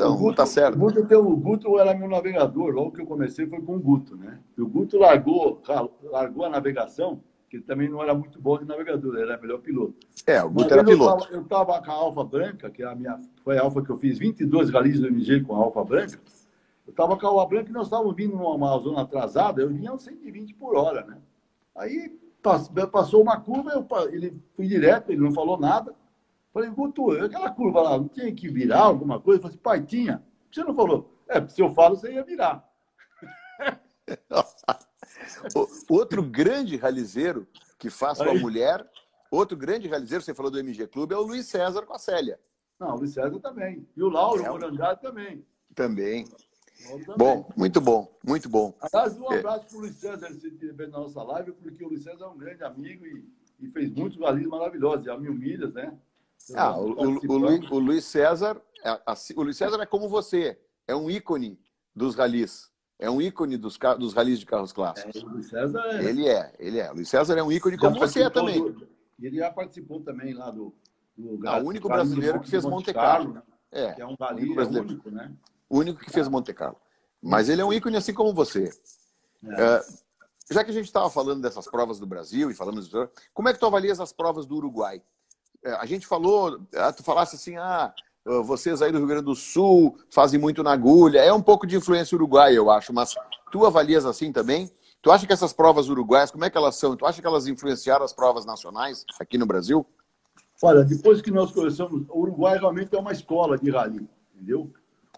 B: Então, Guto, tá certo.
C: O Guto, o Guto era meu navegador, logo que eu comecei foi com o Guto, né? E o Guto largou, largou a navegação, que ele também não era muito bom de navegador, ele era melhor piloto.
B: É, o Guto era piloto.
C: Eu estava com a Alfa Branca, que é a minha, foi a Alfa que eu fiz 22 galinhas do MG com a Alfa Branca. Eu estava com a Alfa Branca e nós estávamos vindo numa zona atrasada, eu vinha 120 por hora, né? Aí passou uma curva, eu, ele fui direto, ele não falou nada. Falei, Guto, aquela curva lá, não tinha que virar alguma coisa? falei assim, pai, tinha. Você não falou? É, se eu falo, você ia virar. <laughs>
B: outro grande ralizeiro que faz com a mulher, outro grande ralizeiro, você falou do MG Clube, é o Luiz César com a Célia.
C: Não, o Luiz César também. E o Lauro, é, o Morangado também.
B: Também. Bom, muito bom, muito bom.
C: Aliás, um é. abraço para o Luiz César, se estiver na nossa live, porque o Luiz César é um grande amigo e, e fez muitos galinhos maravilhosos, já mil milhas, né?
B: Ah, o, o, Luiz, o, Luiz, César, é, o Luiz César é como você, é um ícone dos ralis. É um ícone dos, dos ralis de carros clássicos.
C: É, o Luiz César é...
B: Ele é, ele é. O Luiz César é um ícone como você é também. Do,
C: ele já participou também lá do. do
B: ah, o único brasileiro que fez Monte Carlo.
C: Né? É, que é um rali, único,
B: é único, né? O único que fez Monte Carlo. Mas ele é um ícone assim como você. É. É, já que a gente estava falando dessas provas do Brasil e falamos, como é que tu avalias as provas do Uruguai? É, a gente falou, ah, tu falasse assim, ah, vocês aí do Rio Grande do Sul fazem muito na agulha, é um pouco de influência uruguaia, eu acho, mas tu avalias assim também? Tu acha que essas provas uruguaias, como é que elas são? Tu acha que elas influenciaram as provas nacionais aqui no Brasil?
C: Olha, depois que nós conhecemos, o Uruguai realmente é uma escola de rally, entendeu?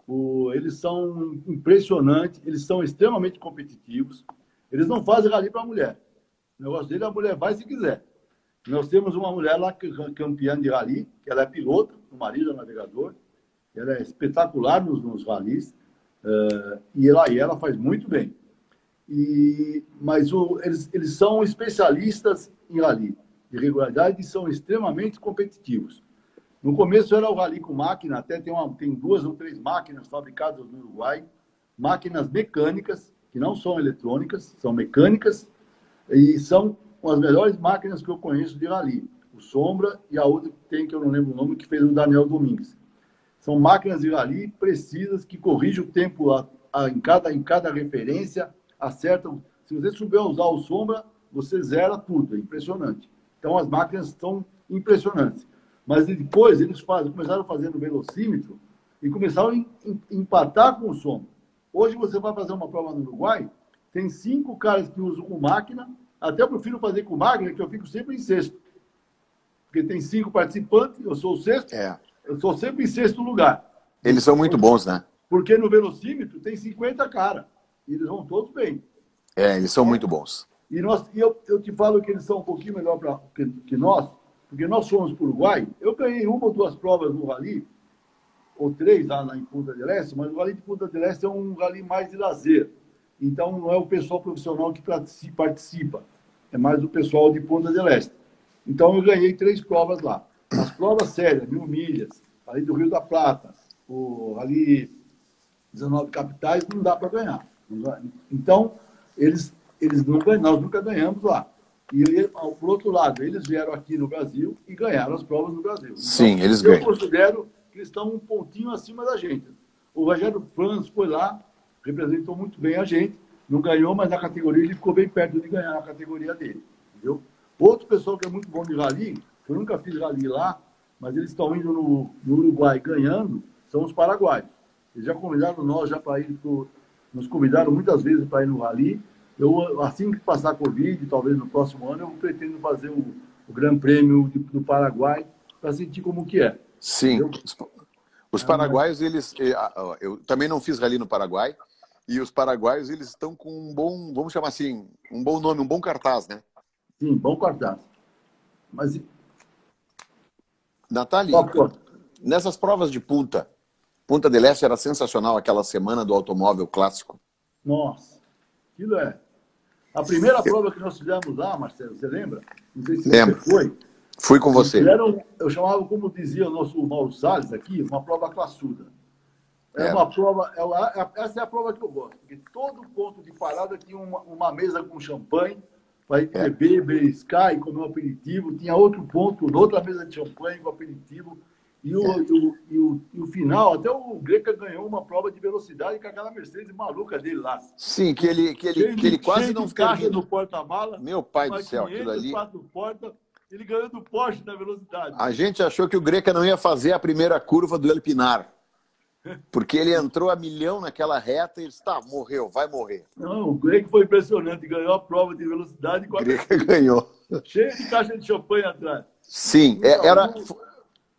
C: O, eles são impressionantes, eles são extremamente competitivos, eles não fazem rally para a mulher. O negócio dele, a mulher vai se quiser. Nós temos uma mulher lá, campeã de rally, que ela é piloto, o marido é navegador, ela é espetacular nos, nos ralis, uh, e, ela, e ela faz muito bem. E, mas o, eles, eles são especialistas em rally de regularidade e são extremamente competitivos. No começo era o rally com máquina, até tem, uma, tem duas ou três máquinas fabricadas no Uruguai, máquinas mecânicas, que não são eletrônicas, são mecânicas, e são as melhores máquinas que eu conheço de rally. O Sombra e a outra que tem, que eu não lembro o nome, que fez o Daniel Domingues. São máquinas de rally precisas que corrigem o tempo a, a, em, cada, em cada referência, acertam. Se você souber usar o Sombra, você zera tudo, é impressionante. Então as máquinas estão impressionantes. Mas depois eles começaram fazendo velocímetro e começaram a empatar com o Sombra. Hoje você vai fazer uma prova no Uruguai, tem cinco caras que usam com máquina até eu prefiro fazer com o que eu fico sempre em sexto. Porque tem cinco participantes, eu sou o sexto, é. eu sou sempre em sexto lugar.
B: Eles são muito bons, né?
C: Porque no velocímetro tem 50 caras. E eles vão todos bem.
B: É, eles são muito bons.
C: E, nós, e eu, eu te falo que eles são um pouquinho melhor pra, que, que nós, porque nós fomos para o Uruguai. Eu ganhei uma ou duas provas no Rally, ou três lá em Punta del Este, mas o Rally de Punta del Este é um Rally mais de lazer. Então, não é o pessoal profissional que participa é mais o pessoal de Ponta del Este. Então, eu ganhei três provas lá. As provas sérias, mil milhas, ali do Rio da Plata, o, ali 19 capitais, não dá para ganhar. Então, eles, eles nunca, nós nunca ganhamos lá. E, por outro lado, eles vieram aqui no Brasil e ganharam as provas no Brasil. Então,
B: Sim, eles
C: eu
B: ganham.
C: Eu considero que eles estão um pontinho acima da gente. O Rogério Franz foi lá, representou muito bem a gente, não ganhou, mas na categoria ele ficou bem perto de ganhar a categoria dele. Entendeu? Outro pessoal que é muito bom de rally, eu nunca fiz rally lá, mas eles estão indo no, no Uruguai ganhando, são os paraguaios. Eles já convidaram nós já para ir pro, nos convidaram muitas vezes para ir no rally. Eu, assim que passar a Covid, talvez no próximo ano, eu pretendo fazer o, o Grande Prêmio do, do Paraguai para sentir como que é.
B: Sim. Entendeu? Os paraguaios, eles. eh, Eu também não fiz rally no Paraguai. E os paraguaios, eles estão com um bom, vamos chamar assim, um bom nome, um bom cartaz, né?
C: Sim, bom cartaz. Mas.
B: Natália, nessas provas de punta, Punta del Este era sensacional aquela semana do automóvel clássico.
C: Nossa, aquilo é. A primeira prova que nós fizemos lá, Marcelo, você lembra? Não sei se
B: Lembro.
C: você foi.
B: Fui com você.
C: Fizeram, eu chamava, como dizia o nosso Mauro Salles aqui, uma prova classuda. É,
B: É.
C: uma prova, é, essa é a prova que eu gosto, porque todo ponto de parada tinha uma, uma mesa com champanhe, para
B: É.
C: beber, beliscar e comer um aperitivo. Tinha outro ponto, outra mesa de champanhe com aperitivo. E o,
B: É.
C: e o, e o, e o final, até o Greca ganhou uma prova de velocidade com aquela Mercedes maluca dele lá.
B: Sim, que ele, que ele,
C: Cheio
B: que ele quase não termina.
C: no porta-mala.
B: Meu pai do céu,
C: 500,
B: aquilo ali.
C: quatro porta, ele ganhou do Porsche na velocidade.
B: A gente achou que o Greca não ia fazer a primeira curva do El Pinar. Porque ele entrou a milhão naquela reta e disse, tá, morreu, vai morrer.
C: Não, o Greg foi impressionante, ganhou a prova de velocidade com
B: O
C: a
B: Greca <laughs> ganhou.
C: cheio de caixa de champanhe atrás.
B: Sim, é- era.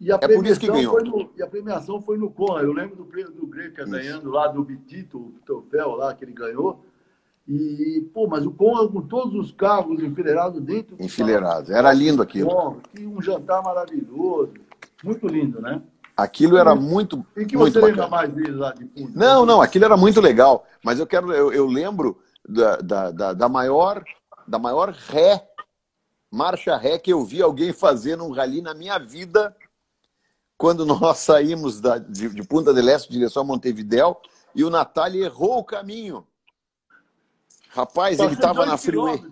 C: E a,
B: É por isso que ganhou.
C: no, e a premiação foi no Conra. Eu lembro do prêmio do Greca ganhando lá do Bitito, o troféu lá que ele ganhou. E, pô, mas o Conra com todos os carros enfileirados dentro. do
B: Enfileirado. Era lindo aquilo.
C: Bom, que um jantar maravilhoso. Muito lindo, né?
B: Aquilo era muito.
C: E que
B: muito
C: você lembra
B: bacana.
C: mais dele lá de Punta?
B: Não, não, aquilo era muito legal. Mas eu quero, eu, eu lembro da, da, da, da maior, da maior ré, marcha ré que eu vi alguém fazer num rally na minha vida, quando <laughs> nós saímos da, de, de Punta del Este em direção a Montevidéu e o Natália errou o caminho. Rapaz, ele
C: Passou
B: estava
C: dois
B: na freeway.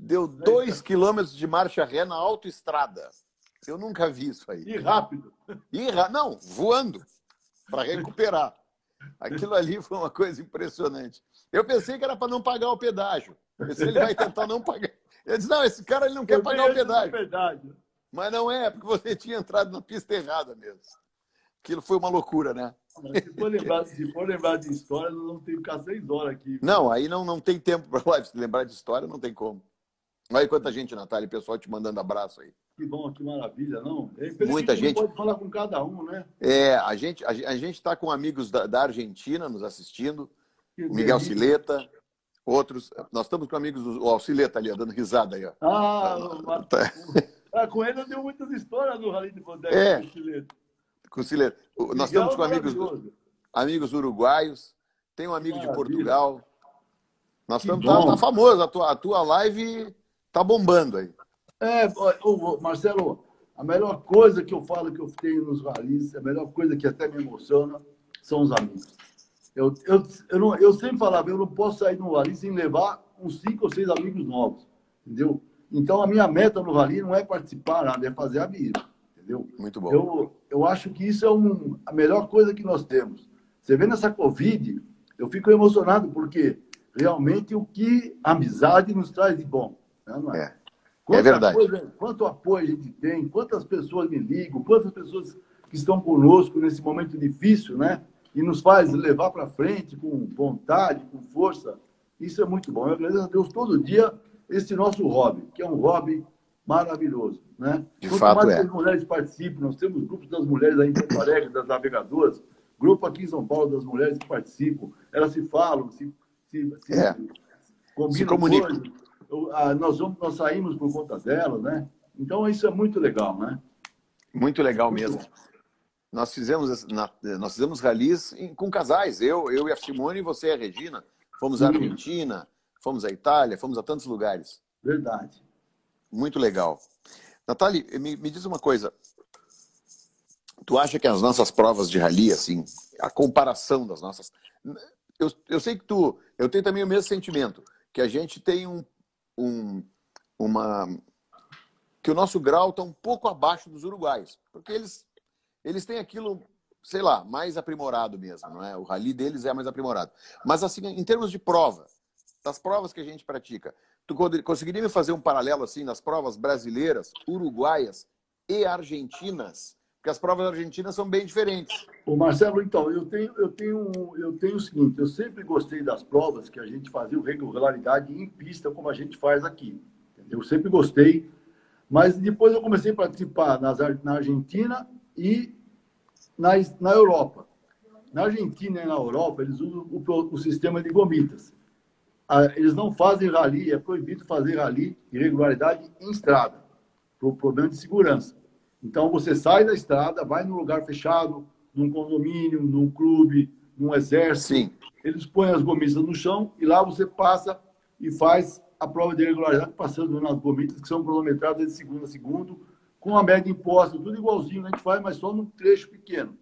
B: Deu dois quilômetros de marcha ré na autoestrada. Eu nunca vi isso aí.
C: E rápido.
B: E ra- não, voando para recuperar. Aquilo ali foi uma coisa impressionante. Eu pensei que era para não pagar o pedágio. Pensei, ele vai tentar não pagar. Eu disse, não, esse cara ele não quer
C: Eu
B: pagar o pedágio.
C: pedágio.
B: Mas não é, porque você tinha entrado na pista errada mesmo. Aquilo foi uma loucura, né?
C: Se for lembrar, se for lembrar de história, nós vamos ter que ficar seis horas aqui.
B: Não, aí não, não tem tempo para live. <laughs> Se lembrar de história, não tem como. Olha quanta gente, Natália, pessoal te mandando abraço aí.
C: Que bom, que maravilha, não? É
B: Muita gente.
C: pode falar com cada um, né?
B: É, a gente a, a gente está com amigos da, da Argentina nos assistindo,
C: Que
B: o Miguel
C: delícia.
B: Sileta, outros. Nós estamos com amigos do o Sileta ali, ó, dando risada aí, ó.
C: Ah, o-
B: Tá.
C: ah, com ele eu tenho muitas histórias no Rally de Bondeca.
B: É.
C: com o Chileto.
B: Com o Nós estamos com
C: é
B: amigos, amigos uruguaios, tem um amigo de. Portugal. Nós estamos tá, tá famoso, a tua, a tua live tá bombando aí.
C: É, ó, ô, Marcelo, a melhor coisa que eu falo que eu tenho nos ralis, a melhor coisa que até me emociona, são os amigos. Eu, eu, eu, não, eu sempre falava, eu não posso sair no rally sem levar uns cinco ou seis amigos novos, entendeu? Então, a minha meta no rally não é participar, nada, é fazer a vida, entendeu?
B: Muito bom.
C: Eu, eu acho que isso é um, a melhor coisa que nós temos. Você vê nessa Covid, eu fico emocionado, porque realmente o que a amizade nos traz de bom. né, não
B: É.
C: Quanta
B: verdade.
C: coisa- quanto apoio a gente tem, quantas pessoas me ligam, quantas pessoas que estão conosco nesse momento difícil, né? E nos faz levar para frente com vontade, com força. Isso é muito bom. Eu agradeço a Deus todo dia esse nosso hobby, que é um hobby maravilhoso, né?
B: De
C: Quanto
B: fato
C: mais
B: é.
C: as mulheres participem, nós temos grupos das mulheres aí em Porto Alegre, das navegadoras, grupo aqui em São Paulo das mulheres que participam. Elas se falam, se, se, se,
B: É.
C: combinam
B: Se comunicam.
C: coisas. Eu- ah, nós, vamos, nós saímos por conta delas, né? Então isso é muito legal, né?
B: Muito legal
C: Muito
B: mesmo.
C: bom.
B: Nós fizemos, na- nós fizemos ralis com casais, eu, eu e a Simone e você e a Regina. Fomos à. Argentina, fomos à Itália, fomos a tantos lugares.
C: Verdade.
B: Muito legal. Natália, me, me diz uma coisa. Tu acha que as nossas provas de rally, assim, a comparação das nossas. Eu, eu sei que tu, eu tenho também o mesmo sentimento, que a gente tem um, um uma que o nosso grau está um pouco abaixo dos uruguais, porque eles eles têm aquilo, sei lá, mais aprimorado mesmo, não é? O rally deles é mais aprimorado. Mas assim, em termos de prova, das provas que a gente pratica, tu conseguiria me fazer um paralelo assim nas provas brasileiras, uruguaias e argentinas? Porque as provas argentinas são bem diferentes.
C: O Marcelo, então, eu tenho, eu tenho, eu tenho o seguinte: eu sempre gostei das provas que a gente fazia regularidade em pista, como a gente faz aqui. Eu sempre gostei, mas depois eu comecei a participar nas, na Argentina e na, na Europa. Na Argentina e na Europa, eles usam o, o sistema de gomitas. Eles não fazem rally, é proibido fazer rally irregularidade em estrada, por problema de segurança. Então você sai da estrada, vai num lugar fechado, num condomínio, num clube, num exército. Sim. Eles põem as gomitas no chão e lá você passa e faz a prova de regularidade passando nas gomitas que são cronometradas de segundo a segundo, com a média imposta, tudo igualzinho, a gente faz, mas só num trecho pequeno.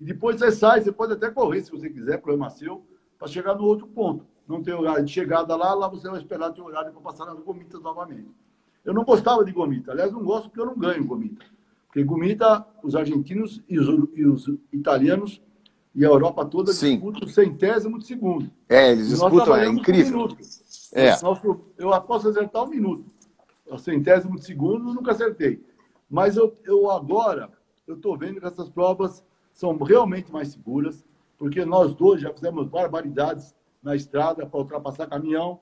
C: E depois você sai, você pode até correr se você quiser, problema seu, para chegar no outro ponto. Não tem horário de chegada lá, lá você vai esperar ter horário para passar nas gomitas novamente. Eu não gostava de gomita, aliás, não gosto porque eu não ganho gomita. Porque gomita, os argentinos e os, e os italianos e a Europa toda Sim. disputam centésimo de segundo.
B: É, eles disputam, é incrível. Um
C: é. Nosso, eu posso acertar um minuto. O centésimo de segundo eu nunca acertei. Mas eu, eu agora, eu estou vendo que essas provas são realmente mais seguras, porque nós dois já fizemos barbaridades na estrada para ultrapassar caminhão,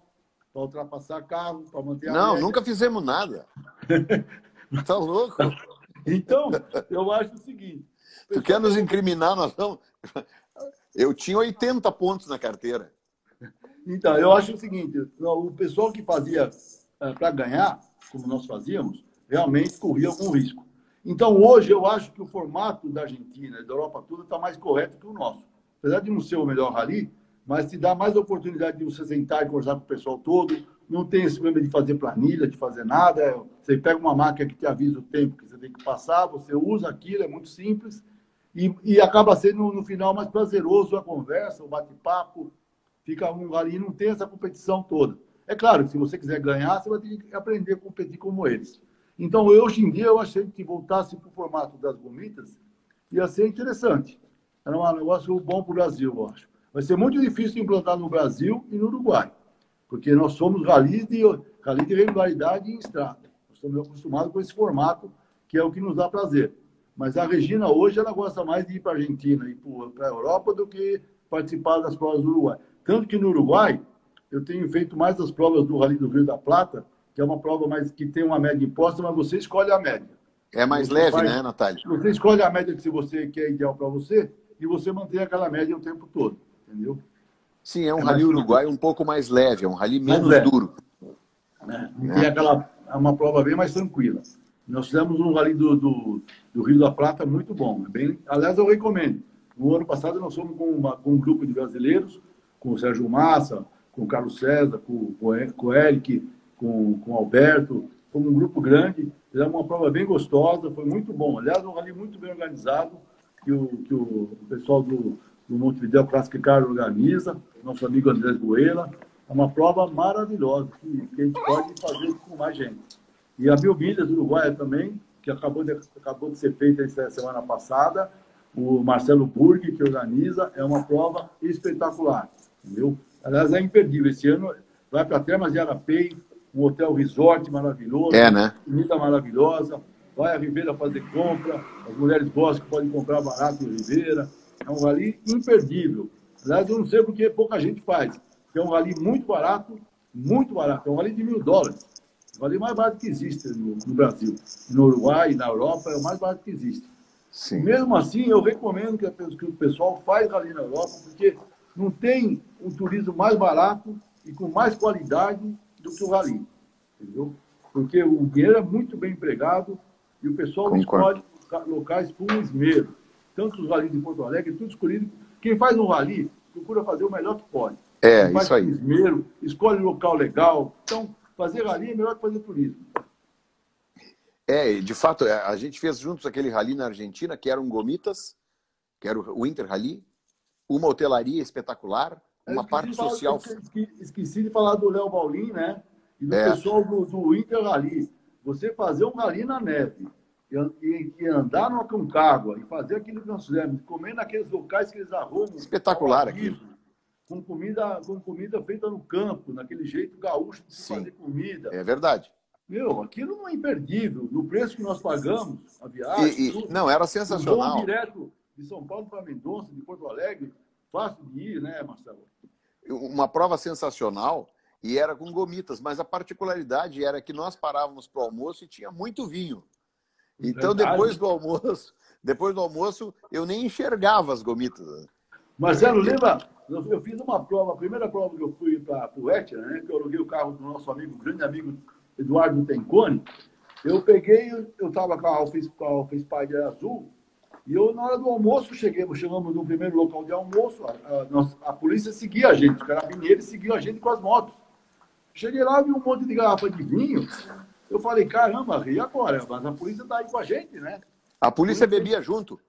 C: para ultrapassar carro, para manter a
B: Não, média. nunca fizemos nada. <laughs> tá louco?
C: Então, eu acho o seguinte.
B: Tu quer nos incriminar? Nós vamos... Eu tinha 80 pontos na carteira.
C: Então, eu acho o seguinte: o pessoal que fazia é, para ganhar, como nós fazíamos, realmente corria algum risco. Então, hoje, eu acho que o formato da Argentina e da Europa toda está mais correto que o nosso. Apesar de não ser o melhor rally, mas te dá mais oportunidade de você sentar e conversar com o pessoal todo. Não tem esse problema de fazer planilha, de fazer nada. Você pega uma máquina que te avisa o tempo que você tem que passar, você usa aquilo, é muito simples. E, e acaba sendo, no final, mais prazeroso a conversa, o bate-papo. Fica um rally, não tem essa competição toda. É claro que se você quiser ganhar, você vai ter que aprender a competir como eles. Então, hoje em dia, eu achei que voltasse para o formato das gomitas ia ser interessante. Era um negócio bom para o Brasil, eu acho. Vai ser muito difícil implantar no Brasil e no Uruguai, porque nós somos rally de, rally de regularidade em estrada. Nós estamos acostumados com esse formato, que é o que nos dá prazer. Mas a Regina, hoje, ela gosta mais de ir para a Argentina e para a Europa do que participar das provas do Uruguai. Tanto que no Uruguai, eu tenho feito mais as provas do Rally do Rio da Plata, que é uma prova mais que tem uma média imposta, mas você escolhe a média.
B: É mais você leve, faz, né, Natália?
C: Você escolhe a média que você quer ideal para você e você mantém aquela média o tempo todo, entendeu?
B: Sim, é um é rally uruguai um pouco mais leve, é um rally menos duro.
C: É, tem aquela é uma prova bem mais tranquila. Nós fizemos um rally do, do, do, Rio da Plata muito bom. É bem, aliás, eu recomendo. No ano passado nós fomos com, uma, com um grupo de brasileiros, com o Sérgio Massa, com o Carlos César, com, com o Eric, com, com o Alberto. Foi um grupo grande, fizemos uma prova bem gostosa, foi muito bom. Aliás, um rally muito bem organizado, que o, que o pessoal do, do Montevideo Classic Car organiza, nosso amigo Andrés Goela. É uma prova maravilhosa, que, que a gente pode fazer com mais gente. E a Mil Milhas Uruguaia também, que acabou de, acabou de ser feita essa semana passada, o Marcelo Burg, que organiza, é uma prova espetacular, entendeu? Aliás, é imperdível. Esse ano vai para Termas de Arapei, um hotel resort maravilhoso,
B: é, né?
C: comida maravilhosa, vai a Ribeira fazer compra, as mulheres gostam que podem comprar barato em Ribeira. É um rally imperdível. Aliás, eu não sei porque pouca gente faz. É um rally muito barato, muito barato. É um rally de mil dólares. O rally mais barato que existe no, no Brasil. No Uruguai, na Europa, é o mais barato que existe. Sim. Mesmo assim, eu recomendo que, que o pessoal faz rally na Europa, porque não tem um turismo mais barato e com mais qualidade do que o rally. Entendeu? Porque o dinheiro é muito bem empregado e o pessoal Concordo. escolhe locais com esmero. Tanto os rallies de Porto Alegre, tudo escolhido. Quem faz um rally procura fazer o melhor que pode.
B: É, Quem isso aí.
C: esmero, escolhe local legal. Então, fazer rally é melhor que fazer turismo.
B: É, de fato, é, a gente fez juntos aquele rally na Argentina, que eram gomitas, que era o Winter Rally, uma hotelaria espetacular, uma parte social.
C: Esqueci, de falar do Léo Paulin, né? E do é. pessoal do, do Inter Rally. Você fazer um rally na neve e, e, andar no Aconcagua e fazer aquilo que nós fizemos, comer naqueles locais que eles arrumam.
B: Espetacular aqui.
C: Com comida, com comida feita no campo, naquele jeito gaúcho de
B: Sim.
C: fazer comida.
B: É verdade.
C: Meu, aquilo não é imperdível. No preço que nós pagamos, a viagem.
B: E, e, tudo, não, era sensacional.
C: Um direto de São Paulo para Mendonça, de Porto Alegre, fácil de ir, né, Marcelo?
B: Uma prova sensacional e era com gomitas, mas a particularidade era que nós parávamos para o almoço e tinha muito vinho. Então, depois do almoço, <laughs> depois do almoço, eu nem enxergava as gomitas.
C: Marcelo, lembra? Eu fiz uma prova, a primeira prova que eu fui para o Etna, né? Que eu aluguei o carro do nosso amigo, grande amigo Eduardo Tencone. Eu peguei, eu estava com a Alfa, Spider azul, e eu, na hora do almoço, cheguei, chegamos no primeiro local de almoço, a, a, a polícia seguia a gente, os carabineiros seguiam a gente com as motos. Cheguei lá, vi um monte de garrafa de vinho. Eu falei, caramba, e agora? Mas a polícia tá aí com a gente, né?
B: A polícia, bebia junto.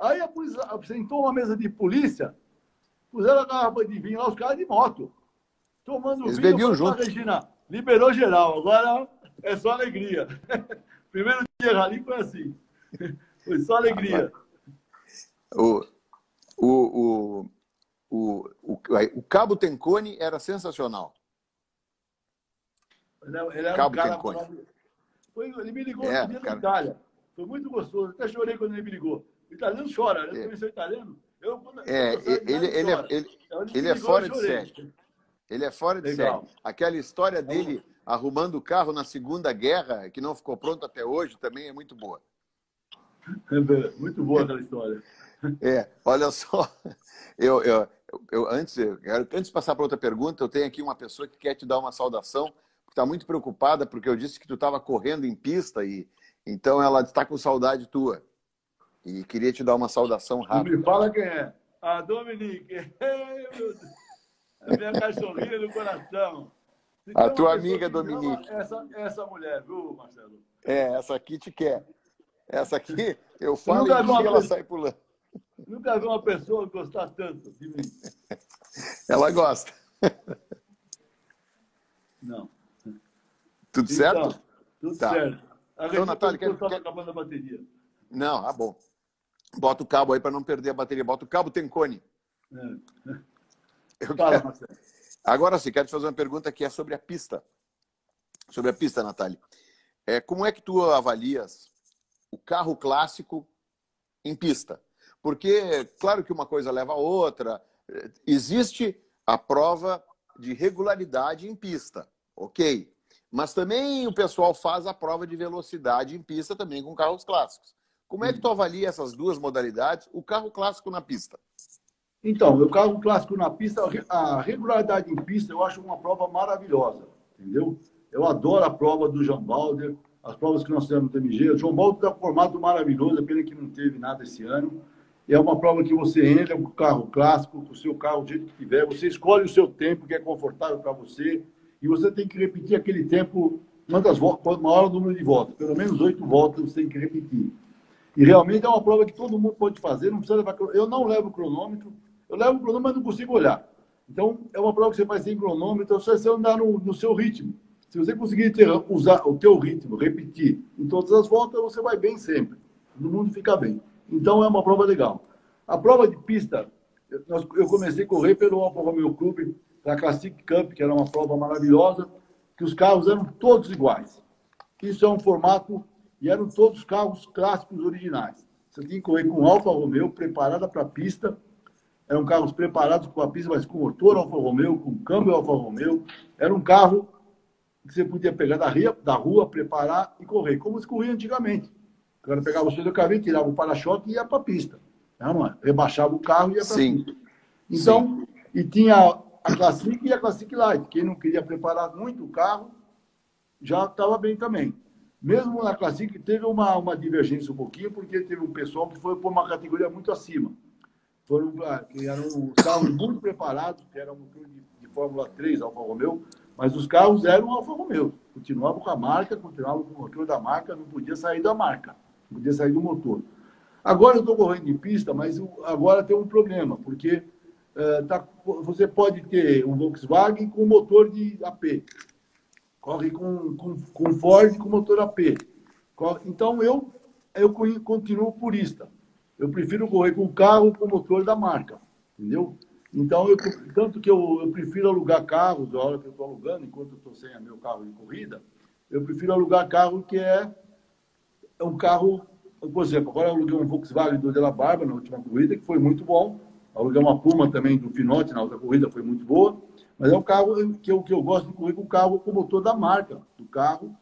C: Aí a polícia sentou uma mesa de polícia, puseram a garrafa de vinho lá, os caras de moto. Tomando
B: Eles
C: vinho.
B: bebiam junto.
C: Regina, liberou geral, agora é só alegria. <laughs> Primeiro dia ali foi assim. <laughs> Foi só alegria.
B: O, o, o, o, o, o Cabo Tencone era sensacional.
C: Ele, ele era Cabo um cara Foi, ele me ligou é, no dia Itália. Foi muito gostoso. Até chorei quando ele me ligou. O italiano chora, né? Eu conheci o italiano. Eu,
B: é, ele, ele, é, ele, ele é fora de série. Ele é fora de Legal. série. Aquela história dele arrumando o carro na Segunda Guerra, que não ficou pronto até hoje, também é muito boa.
C: É muito boa aquela história.
B: É, olha só, <laughs> eu, eu, eu antes, eu, antes de passar para outra pergunta, eu tenho aqui uma pessoa que quer te dar uma saudação está muito preocupada porque eu disse que tu estava correndo em pista e então ela está com saudade tua. E queria te dar uma saudação rápida.
C: Me fala quem é. A Dominique. <laughs> a minha cachorrinha do coração.
B: a tua amiga Dominique.
C: Essa, essa mulher, viu, Marcelo?
B: É, essa aqui te quer. Essa aqui, <laughs> eu falo e ela pessoa, sai pulando.
C: Nunca vi uma pessoa gostar tanto de mim. <laughs>
B: Ela gosta.
C: Não.
B: Tudo então, certo?
C: Tudo tá. certo.
B: A então, Natália, quer,
C: quer... acabando a bateria.
B: Não, ah, bom. Bota o cabo aí para não perder a bateria. Bota o cabo Tencone. É. Eu Fala, quero... Marcelo. Agora sim, quero te fazer uma pergunta que é sobre a pista. Sobre a pista, Natália. É, como é que tu avalias o carro clássico em pista? Porque, claro que uma coisa leva a outra. Existe a prova de regularidade em pista, ok? Mas também o pessoal faz a prova de velocidade em pista também com carros clássicos. Como é que tu avalia essas duas modalidades, o carro clássico na pista?
C: Então, o carro clássico na pista, a regularidade em pista eu acho uma prova maravilhosa, entendeu? Eu adoro a prova do João Balder, as provas que nós temos no TMG. O João Balder está formado maravilhoso, é pena que não teve nada esse ano. É uma prova que você entra com o carro clássico, com o seu carro do jeito que tiver, você escolhe o seu tempo que é confortável para você, e você tem que repetir aquele tempo, quantas voltas, maior o número de voltas, pelo menos oito voltas você tem que repetir. E realmente é uma prova que todo mundo pode fazer, não precisa levar. Eu não levo cronômetro, eu levo cronômetro, mas não consigo olhar. Então, é uma prova que você faz sem cronômetro, só você andar no, no seu ritmo. Se você conseguir ter, usar o teu ritmo, repetir em todas as voltas, você vai bem sempre. Todo mundo fica bem. Então, é uma prova legal. A prova de pista, eu comecei a correr pelo Alfa Romeo Clube da Classic Cup, que era uma prova maravilhosa, que os carros eram todos iguais. Isso é um formato, e eram todos carros clássicos originais. Você tinha que correr com Alfa Romeo preparada para a pista, eram carros preparados para a pista, mas com motor Alfa Romeo, com câmbio Alfa Romeo. Era um carro que você podia pegar da, ria, da rua, preparar e correr, como se corria antigamente. O cara pegava o seu do carrinho, tirava o para-choque e ia para a pista. Não, é? Rebaixava o carro e ia para a pista. Então, Sim. e tinha a Classic e a Classic Light. Quem não queria preparar muito o carro, já estava bem também. Mesmo na Classic, teve uma, uma divergência um pouquinho, porque teve um pessoal que foi por uma categoria muito acima. Foram, ah, que eram carros muito preparados, que eram de, de Fórmula 3, Alfa Romeo, mas os carros eram Alfa Romeo. Continuavam com a marca, continuavam com o motor da marca, não podia sair da marca, não podia sair do motor. Agora eu estou correndo em pista, mas agora tem um problema, porque você pode ter um Volkswagen com motor de AP. Corre com, com, com Ford com motor AP. Então, eu, eu continuo purista. Eu prefiro correr com carro com motor da marca. Entendeu? Então, eu, tanto que eu, eu prefiro alugar carros, da hora que eu estou alugando, enquanto eu estou sem meu carro de corrida, eu prefiro alugar carro que é um carro, por exemplo, agora eu aluguei um Volkswagen do De La Barba na última corrida, que foi muito bom. Aluguei uma Puma também do Finote na outra corrida, foi muito boa. Mas é um carro que eu, que eu gosto de correr com o carro com o motor da marca do carro,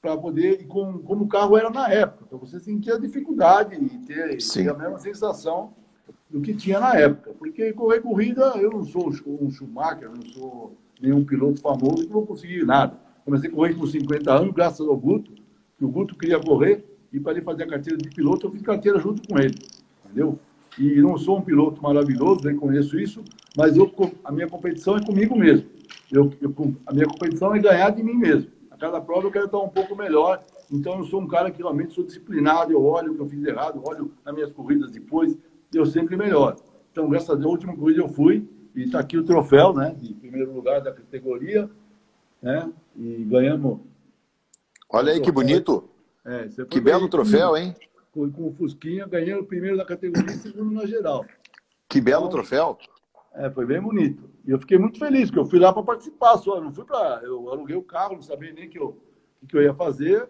C: para poder, com, como o carro era na época. Então você sentia a dificuldade e ter, ter a mesma sensação do que tinha na época. Porque correr corrida, eu não sou um Schumacher, não sou nenhum piloto famoso que não conseguir nada. Comecei a correr com 50 anos, graças ao Guto, que o Guto queria correr, e para ele fazer a carteira de piloto, eu fiz carteira junto com ele. Entendeu? E não sou um piloto maravilhoso, nem conheço isso, mas eu, a minha competição é comigo mesmo. Eu, eu, a minha competição é ganhar de mim mesmo. A cada prova eu quero estar um pouco melhor. Então eu sou um cara que realmente sou disciplinado, eu olho o que eu fiz errado, olho nas minhas corridas depois, eu sempre melhor. Então, graças a Deus, a última corrida eu fui e está aqui o troféu, né? De primeiro lugar da categoria, né? E ganhamos.
B: Olha aí que bonito. É, que belo troféu, hein?
C: Com, com o Fusquinha, ganhei o primeiro da categoria e segundo na geral.
B: Que belo então, troféu.
C: É, foi bem bonito. E eu fiquei muito feliz, porque eu fui lá para participar só. Não fui para. Eu aluguei o carro, não sabia nem que eu, que eu ia fazer.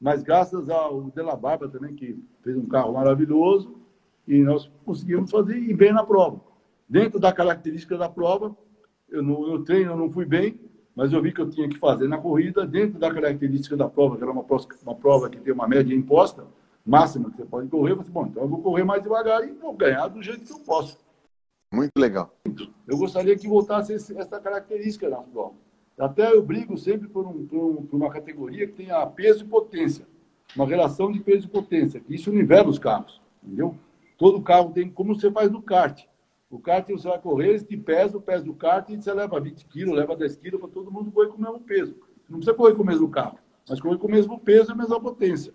C: Mas graças ao Della Barba também, que fez um carro maravilhoso, e nós conseguimos fazer e bem na prova. Dentro da característica da prova, eu no, no treino eu não fui bem, mas eu vi que eu tinha que fazer na corrida, dentro da característica da prova, que era uma prova, uma prova que tem uma média imposta, máxima que você pode correr, falei, bom, então eu vou correr mais devagar e vou ganhar do jeito que eu posso.
B: Muito legal.
C: Eu gostaria que voltasse esse, essa característica na prova. Até eu brigo sempre por, um, por, um, por, uma categoria que tenha peso e potência. Uma relação de peso e potência, que isso nivela os carros, entendeu? Todo carro tem, como você faz no kart. O kart você vai correr, te pesam, o peso do kart e você leva 20 quilos, leva 10 quilos para todo mundo correr com o mesmo peso. Você não precisa correr com o mesmo carro, mas correr com o mesmo peso e a mesma potência.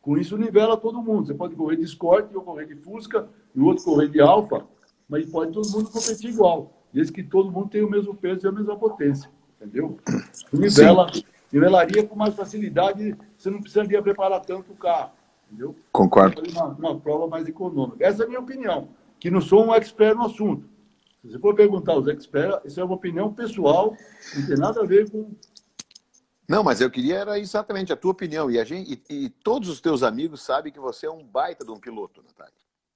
C: Com isso, nivela todo mundo. Você pode correr de Escort, eu correr de Fusca, e o outro correr de Alfa, mas pode todo mundo competir igual, desde que todo mundo tenha o mesmo peso e a mesma potência. Entendeu? Nivela, nivelaria com mais facilidade, você não precisaria preparar tanto o carro. Entendeu?
B: Concordo.
C: Uma, uma prova mais econômica. Essa é a minha opinião, que não sou um expert no assunto. Se você for perguntar aos experts, isso é uma opinião pessoal, não tem nada a ver com.
B: Não, mas eu queria era exatamente a tua opinião. E, a gente, e, e todos os teus amigos sabem que você é um baita de um piloto, Natália.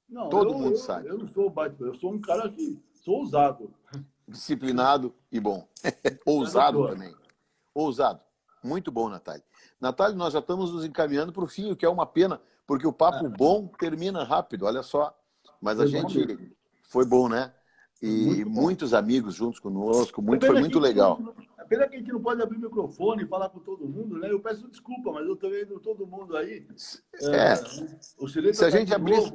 B: Não, Todo eu, mundo
C: eu,
B: sabe.
C: Eu não sou baita, eu sou um cara que sou ousado.
B: Disciplinado e bom. <laughs> ousado também. Ousado. Muito bom, Natália. Natália, nós já estamos nos encaminhando para o fim, o que é uma pena, porque o papo é. bom termina rápido, olha só. Mas a gente. Bom foi bom, né? E muito muitos bom. amigos juntos conosco, muito, foi muito legal.
C: Pena que a gente não pode abrir o microfone e falar com todo mundo, né? Eu peço desculpa, mas eu estou vendo todo mundo aí.
B: É. é o Se a tá gente abrisse.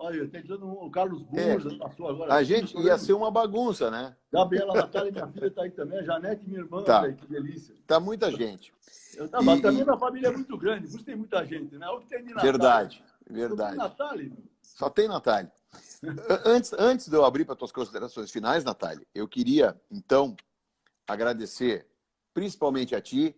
C: Olha, tem o Carlos Burza, é. passou agora.
B: A gente ia ser uma bagunça, né?
C: Gabriela Natália, minha filha, está aí também. A Janete, minha irmã, tá. Aí, que delícia.
B: Tá muita gente.
C: Eu tava, e... Também minha família é muito grande, por isso tem muita gente, né? O que tem de
B: Natália. Verdade, verdade. Só tem Natália. Só tem Natália. antes, antes de eu abrir para tuas considerações finais, Natália, eu queria, então, agradecer principalmente a ti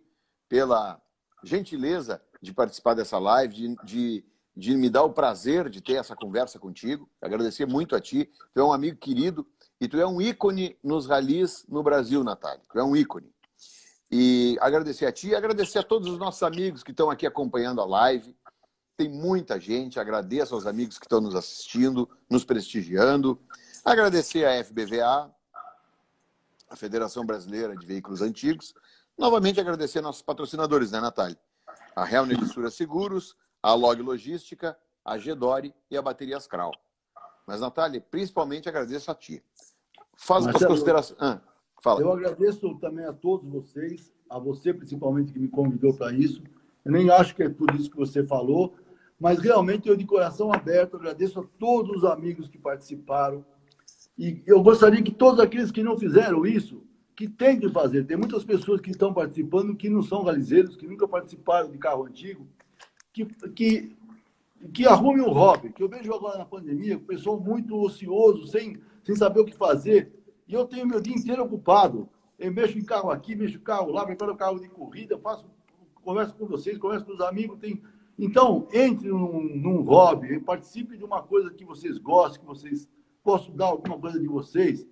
B: pela gentileza de participar dessa live, de, de de me dar o prazer de ter essa conversa contigo. Agradecer muito a ti. Tu é um amigo querido e tu é um ícone nos ralis no Brasil, Natália. Tu é um ícone. E agradecer a ti e agradecer a todos os nossos amigos que estão aqui acompanhando a live. Tem muita gente. Agradeço aos amigos que estão nos assistindo, nos prestigiando. Agradecer à FBVA, a Federação Brasileira de Veículos Antigos. Novamente agradecer nossos patrocinadores, né, Natália? A Real Negissura Seguros, a Log Logística, a Gedore e a Baterias Kral. Mas, Natália, principalmente agradeço a ti. Faz as considerações. Ah, fala.
C: Eu agradeço também a todos vocês, a você principalmente que me convidou para isso. Eu nem acho que é por isso que você falou, mas realmente eu, de coração aberto, agradeço a todos os amigos que participaram. E eu gostaria que todos aqueles que não fizeram isso, que têm que fazer. Tem muitas pessoas que estão participando que não são galizeiros, que nunca participaram de carro antigo que, que, que arrume um hobby, que eu vejo agora na pandemia, o pessoal muito ocioso, sem, sem saber o que fazer. E eu tenho meu dia inteiro ocupado. Eu mexo em carro aqui, mexo em carro lá, preparo carro de corrida, faço, converso com vocês, converso com os amigos. Tem... Então, entre num, num hobby, participe de uma coisa que vocês gostam, que vocês possam dar alguma coisa de vocês,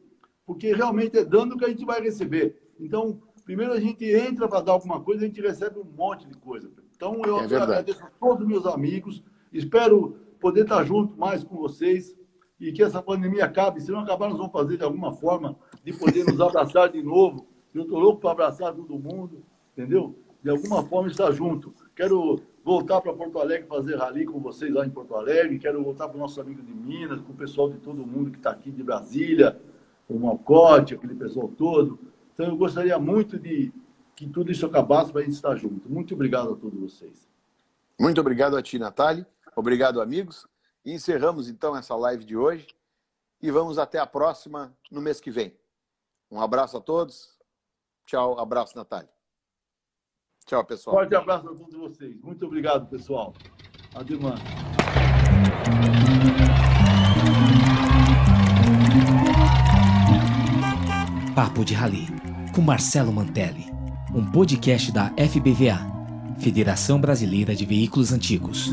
C: porque realmente é dando que a gente vai receber. Então, primeiro a gente entra para dar alguma coisa, a gente recebe um monte de coisa. Então, eu é agradeço a todos os meus amigos, espero poder estar junto mais com vocês e que essa pandemia acabe. Se não acabar, nós vamos fazer de alguma forma de poder nos abraçar de novo. Eu estou louco para abraçar todo mundo, entendeu? De alguma forma estar junto. Quero voltar para Porto Alegre fazer rally com vocês lá em Porto Alegre. Quero voltar para o nosso amigo de Minas, com o pessoal de todo mundo que está aqui de Brasília, o Malcote, aquele pessoal todo. Então eu gostaria muito de que tudo isso acabasse para a gente estar junto. Muito obrigado a todos vocês.
B: Muito obrigado a ti, Natália. Obrigado, amigos. E encerramos então essa live de hoje e vamos até a próxima no mês que vem. Um abraço a todos. Tchau, abraço, Natália. Tchau, pessoal.
C: Forte abraço a todos vocês. Muito obrigado, pessoal. Ademã.
A: Papo de Rally, com Marcelo Mantelli. Um podcast da FBVA, Federação Brasileira de Veículos Antigos.